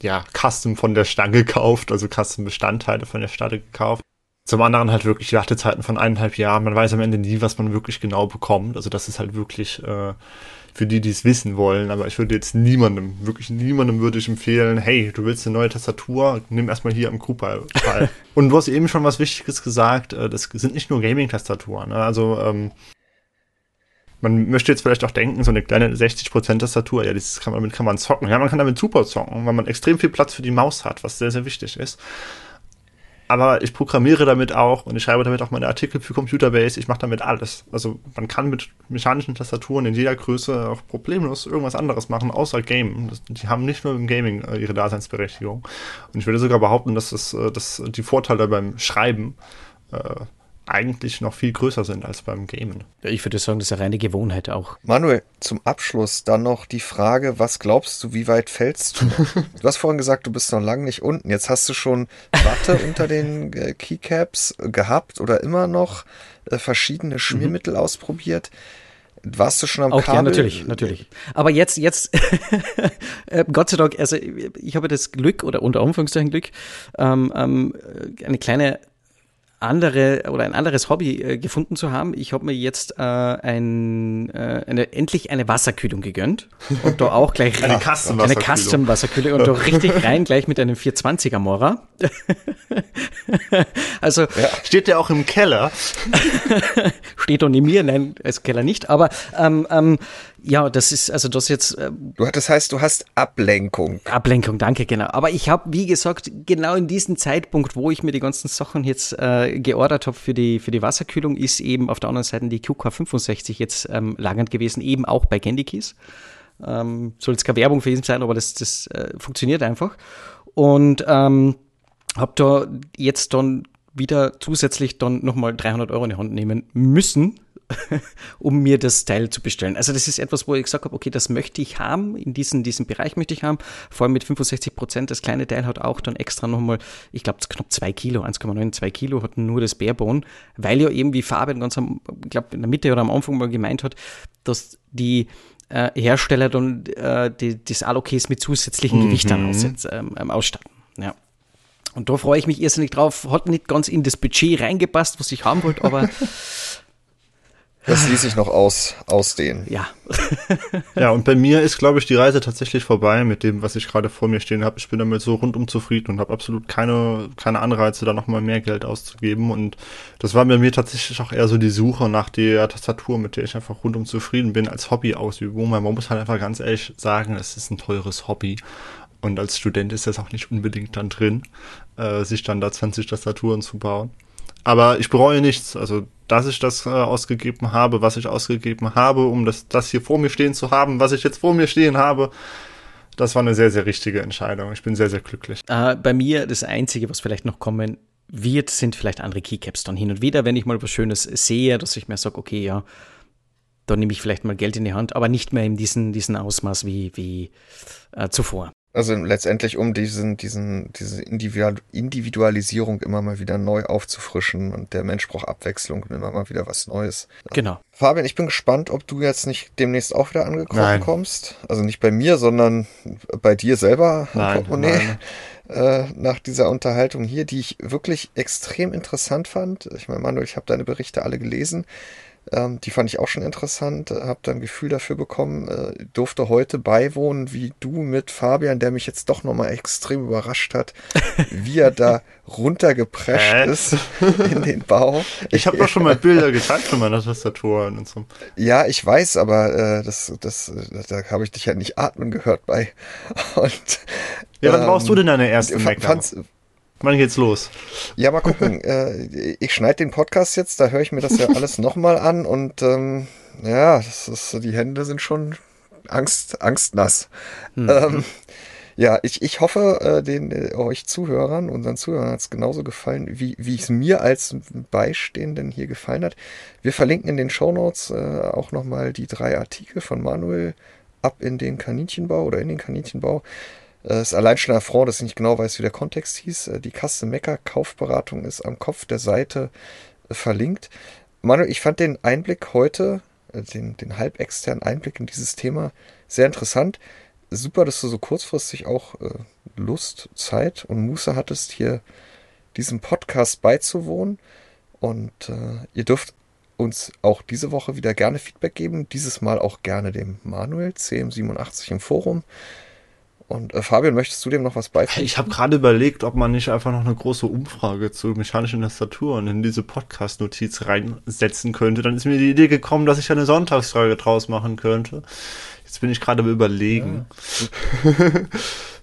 ja, Custom von der Stange kauft, also Custom-Bestandteile von der Stange gekauft. Zum anderen halt wirklich Wartezeiten von eineinhalb Jahren. Man weiß am Ende nie, was man wirklich genau bekommt. Also das ist halt wirklich äh, für die, die es wissen wollen. Aber ich würde jetzt niemandem, wirklich niemandem würde ich empfehlen, hey, du willst eine neue Tastatur, nimm erstmal hier im Cooper teil. Und du hast eben schon was Wichtiges gesagt, äh, das sind nicht nur Gaming-Tastaturen. Ne? Also ähm, man möchte jetzt vielleicht auch denken, so eine kleine 60% Tastatur, ja, das kann man, damit kann man zocken. Ja, man kann damit super zocken, weil man extrem viel Platz für die Maus hat, was sehr, sehr wichtig ist aber ich programmiere damit auch und ich schreibe damit auch meine Artikel für Computerbase. Ich mache damit alles. Also man kann mit mechanischen Tastaturen in jeder Größe auch problemlos irgendwas anderes machen, außer Game. Die haben nicht nur im Gaming äh, ihre Daseinsberechtigung. Und ich würde sogar behaupten, dass, das, äh, dass die Vorteile beim Schreiben äh, eigentlich noch viel größer sind als beim Gamen. Ich würde sagen, das ist eine reine Gewohnheit auch. Manuel, zum Abschluss dann noch die Frage, was glaubst du, wie weit fällst du? du hast vorhin gesagt, du bist noch lange nicht unten. Jetzt hast du schon Watte unter den äh, Keycaps gehabt oder immer noch äh, verschiedene Schmiermittel mhm. ausprobiert. Warst du schon am Auch, Kabel? Ja, natürlich, natürlich. Aber jetzt, jetzt, äh, Gott sei Dank, also ich habe das Glück oder unter Anführungszeichen Glück, ähm, ähm, eine kleine andere oder ein anderes Hobby äh, gefunden zu haben. Ich habe mir jetzt äh, ein, äh, eine, endlich eine Wasserkühlung gegönnt und da auch gleich eine Custom-Wasserkühlung Custom Wasserkühlung und da richtig rein gleich mit einem 420er Mora. also ja. steht der auch im Keller? steht doch neben mir, nein, als Keller nicht, aber ähm, ähm, ja, das ist, also das jetzt. Äh, du, das heißt, du hast Ablenkung. Ablenkung, danke, genau. Aber ich habe, wie gesagt, genau in diesem Zeitpunkt, wo ich mir die ganzen Sachen jetzt äh, geordert habe für die, für die Wasserkühlung, ist eben auf der anderen Seite die QK65 jetzt ähm, lagernd gewesen, eben auch bei Candy Keys. Ähm, soll jetzt keine Werbung für ihn sein, aber das, das äh, funktioniert einfach. Und ähm, habe da jetzt dann wieder zusätzlich dann nochmal 300 Euro in die Hand nehmen müssen, um mir das Teil zu bestellen. Also das ist etwas, wo ich gesagt habe, okay, das möchte ich haben, in diesem, diesem Bereich möchte ich haben, vor allem mit 65 Prozent. Das kleine Teil hat auch dann extra nochmal, ich glaube, knapp zwei Kilo, 1,9, zwei Kilo hat nur das Barebone, weil ja eben wie Fabian ganz am, ich glaube, in der Mitte oder am Anfang mal gemeint hat, dass die äh, Hersteller dann äh, die, das Alocase mit zusätzlichen mhm. Gewichtern aussetz, ähm, ähm, ausstatten. Ja. Und da freue ich mich irrsinnig drauf. Hat nicht ganz in das Budget reingepasst, was ich haben wollte, aber Das ließ sich noch aus, ausdehnen. Ja. ja, und bei mir ist, glaube ich, die Reise tatsächlich vorbei mit dem, was ich gerade vor mir stehen habe. Ich bin damit so rundum zufrieden und habe absolut keine, keine Anreize, da nochmal mehr Geld auszugeben. Und das war bei mir tatsächlich auch eher so die Suche nach der Tastatur, mit der ich einfach rundum zufrieden bin als Hobbyausübung. Weil man muss halt einfach ganz ehrlich sagen, es ist ein teures Hobby. Und als Student ist das auch nicht unbedingt dann drin, äh, sich dann da 20 Tastaturen zu bauen. Aber ich bereue nichts. Also dass ich das äh, ausgegeben habe, was ich ausgegeben habe, um das, das hier vor mir stehen zu haben, was ich jetzt vor mir stehen habe. Das war eine sehr, sehr richtige Entscheidung. Ich bin sehr, sehr glücklich. Äh, bei mir das Einzige, was vielleicht noch kommen wird, sind vielleicht andere Keycaps dann hin und wieder, wenn ich mal was Schönes sehe, dass ich mir sage, okay, ja, dann nehme ich vielleicht mal Geld in die Hand, aber nicht mehr in diesen, diesen Ausmaß wie, wie äh, zuvor. Also letztendlich, um diesen, diesen, diese Individualisierung immer mal wieder neu aufzufrischen und der Mensch braucht Abwechslung und immer mal wieder was Neues. Genau. Fabian, ich bin gespannt, ob du jetzt nicht demnächst auch wieder angekrochen kommst. Also nicht bei mir, sondern bei dir selber nein, Portemonnaie. Äh, nach dieser Unterhaltung hier, die ich wirklich extrem interessant fand. Ich meine, Manuel, ich habe deine Berichte alle gelesen. Ähm, die fand ich auch schon interessant, habe dann ein Gefühl dafür bekommen, äh, durfte heute beiwohnen, wie du mit Fabian, der mich jetzt doch nochmal extrem überrascht hat, wie er da runtergeprescht äh? ist in den Bau. Ich habe doch schon mal Bilder gezeigt von meiner Tastatur und so. Ja, ich weiß, aber äh, das, das, da habe ich dich ja nicht atmen gehört bei. Und, ja, wann ähm, brauchst du denn deine erste Mac? Wann geht's los? Ja, mal gucken. äh, ich schneide den Podcast jetzt, da höre ich mir das ja alles nochmal an und ähm, ja, das ist, die Hände sind schon Angst, angstnass. Mhm. Ähm, ja, ich, ich hoffe, äh, den äh, euch Zuhörern, unseren Zuhörern hat es genauso gefallen, wie, wie es mir als Beistehenden hier gefallen hat. Wir verlinken in den Shownotes äh, auch nochmal die drei Artikel von Manuel ab in den Kaninchenbau oder in den Kaninchenbau. Es äh, ist allein schon ein Affront, dass ich nicht genau weiß, wie der Kontext hieß. Äh, die Kasse Mecker Kaufberatung ist am Kopf der Seite äh, verlinkt. Manuel, ich fand den Einblick heute, den, den halbexternen Einblick in dieses Thema sehr interessant. Super, dass du so kurzfristig auch äh, Lust, Zeit und Muße hattest, hier diesem Podcast beizuwohnen. Und äh, ihr dürft uns auch diese Woche wieder gerne Feedback geben. Dieses Mal auch gerne dem Manuel, CM87 im Forum. Und äh, Fabian, möchtest du dem noch was beifügen? Ich habe gerade überlegt, ob man nicht einfach noch eine große Umfrage zu mechanischen Tastaturen in diese Podcast-Notiz reinsetzen könnte. Dann ist mir die Idee gekommen, dass ich eine Sonntagsfrage draus machen könnte. Jetzt bin ich gerade am Überlegen. Ja.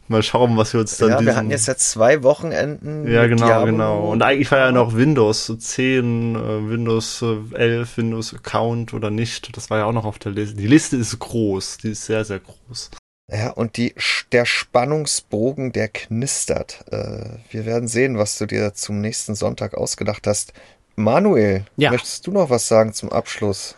Mal schauen, was wir uns dann. Ja, wir hatten jetzt ja zwei Wochenenden. Ja, genau, Diablo. genau. Und eigentlich war ja noch Windows 10, äh, Windows 11, Windows Account oder nicht. Das war ja auch noch auf der Liste. Die Liste ist groß. Die ist sehr, sehr groß. Ja, und die, der Spannungsbogen, der knistert. Äh, wir werden sehen, was du dir zum nächsten Sonntag ausgedacht hast. Manuel, ja. möchtest du noch was sagen zum Abschluss?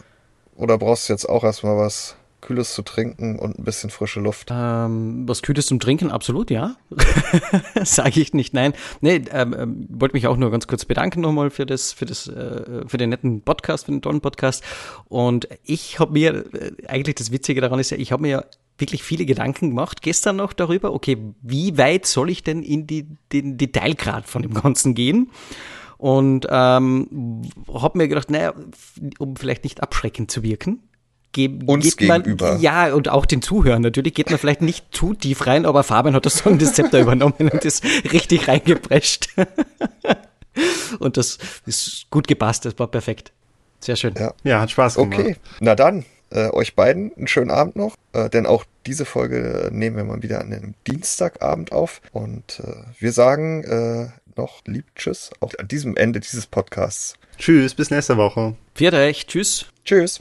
Oder brauchst du jetzt auch erstmal was Kühles zu trinken und ein bisschen frische Luft? Ähm, was Kühles zum Trinken, absolut, ja. Sage ich nicht, nein. Nee, ähm, ähm, wollte mich auch nur ganz kurz bedanken nochmal für das, für das, äh, für den netten Podcast, für den tollen Podcast. Und ich habe mir, äh, eigentlich das Witzige daran ist ja, ich habe mir ja wirklich viele Gedanken gemacht, gestern noch darüber, okay, wie weit soll ich denn in die, den Detailgrad von dem Ganzen gehen? Und ähm, habe mir gedacht, naja, um vielleicht nicht abschreckend zu wirken, Ge Uns geht gegenüber. Man, ja, und auch den Zuhörern natürlich geht man vielleicht nicht zu tief rein, aber Fabian hat das so in das Zepter übernommen und ist richtig reingeprescht. und das ist gut gepasst, das war perfekt. Sehr schön. Ja, ja hat Spaß gemacht. Okay, na dann, äh, euch beiden einen schönen Abend noch, äh, denn auch diese Folge nehmen wir mal wieder an einem Dienstagabend auf und äh, wir sagen äh, noch lieb Tschüss auch an diesem Ende dieses Podcasts. Tschüss, bis nächste Woche. Viert euch, tschüss. Tschüss.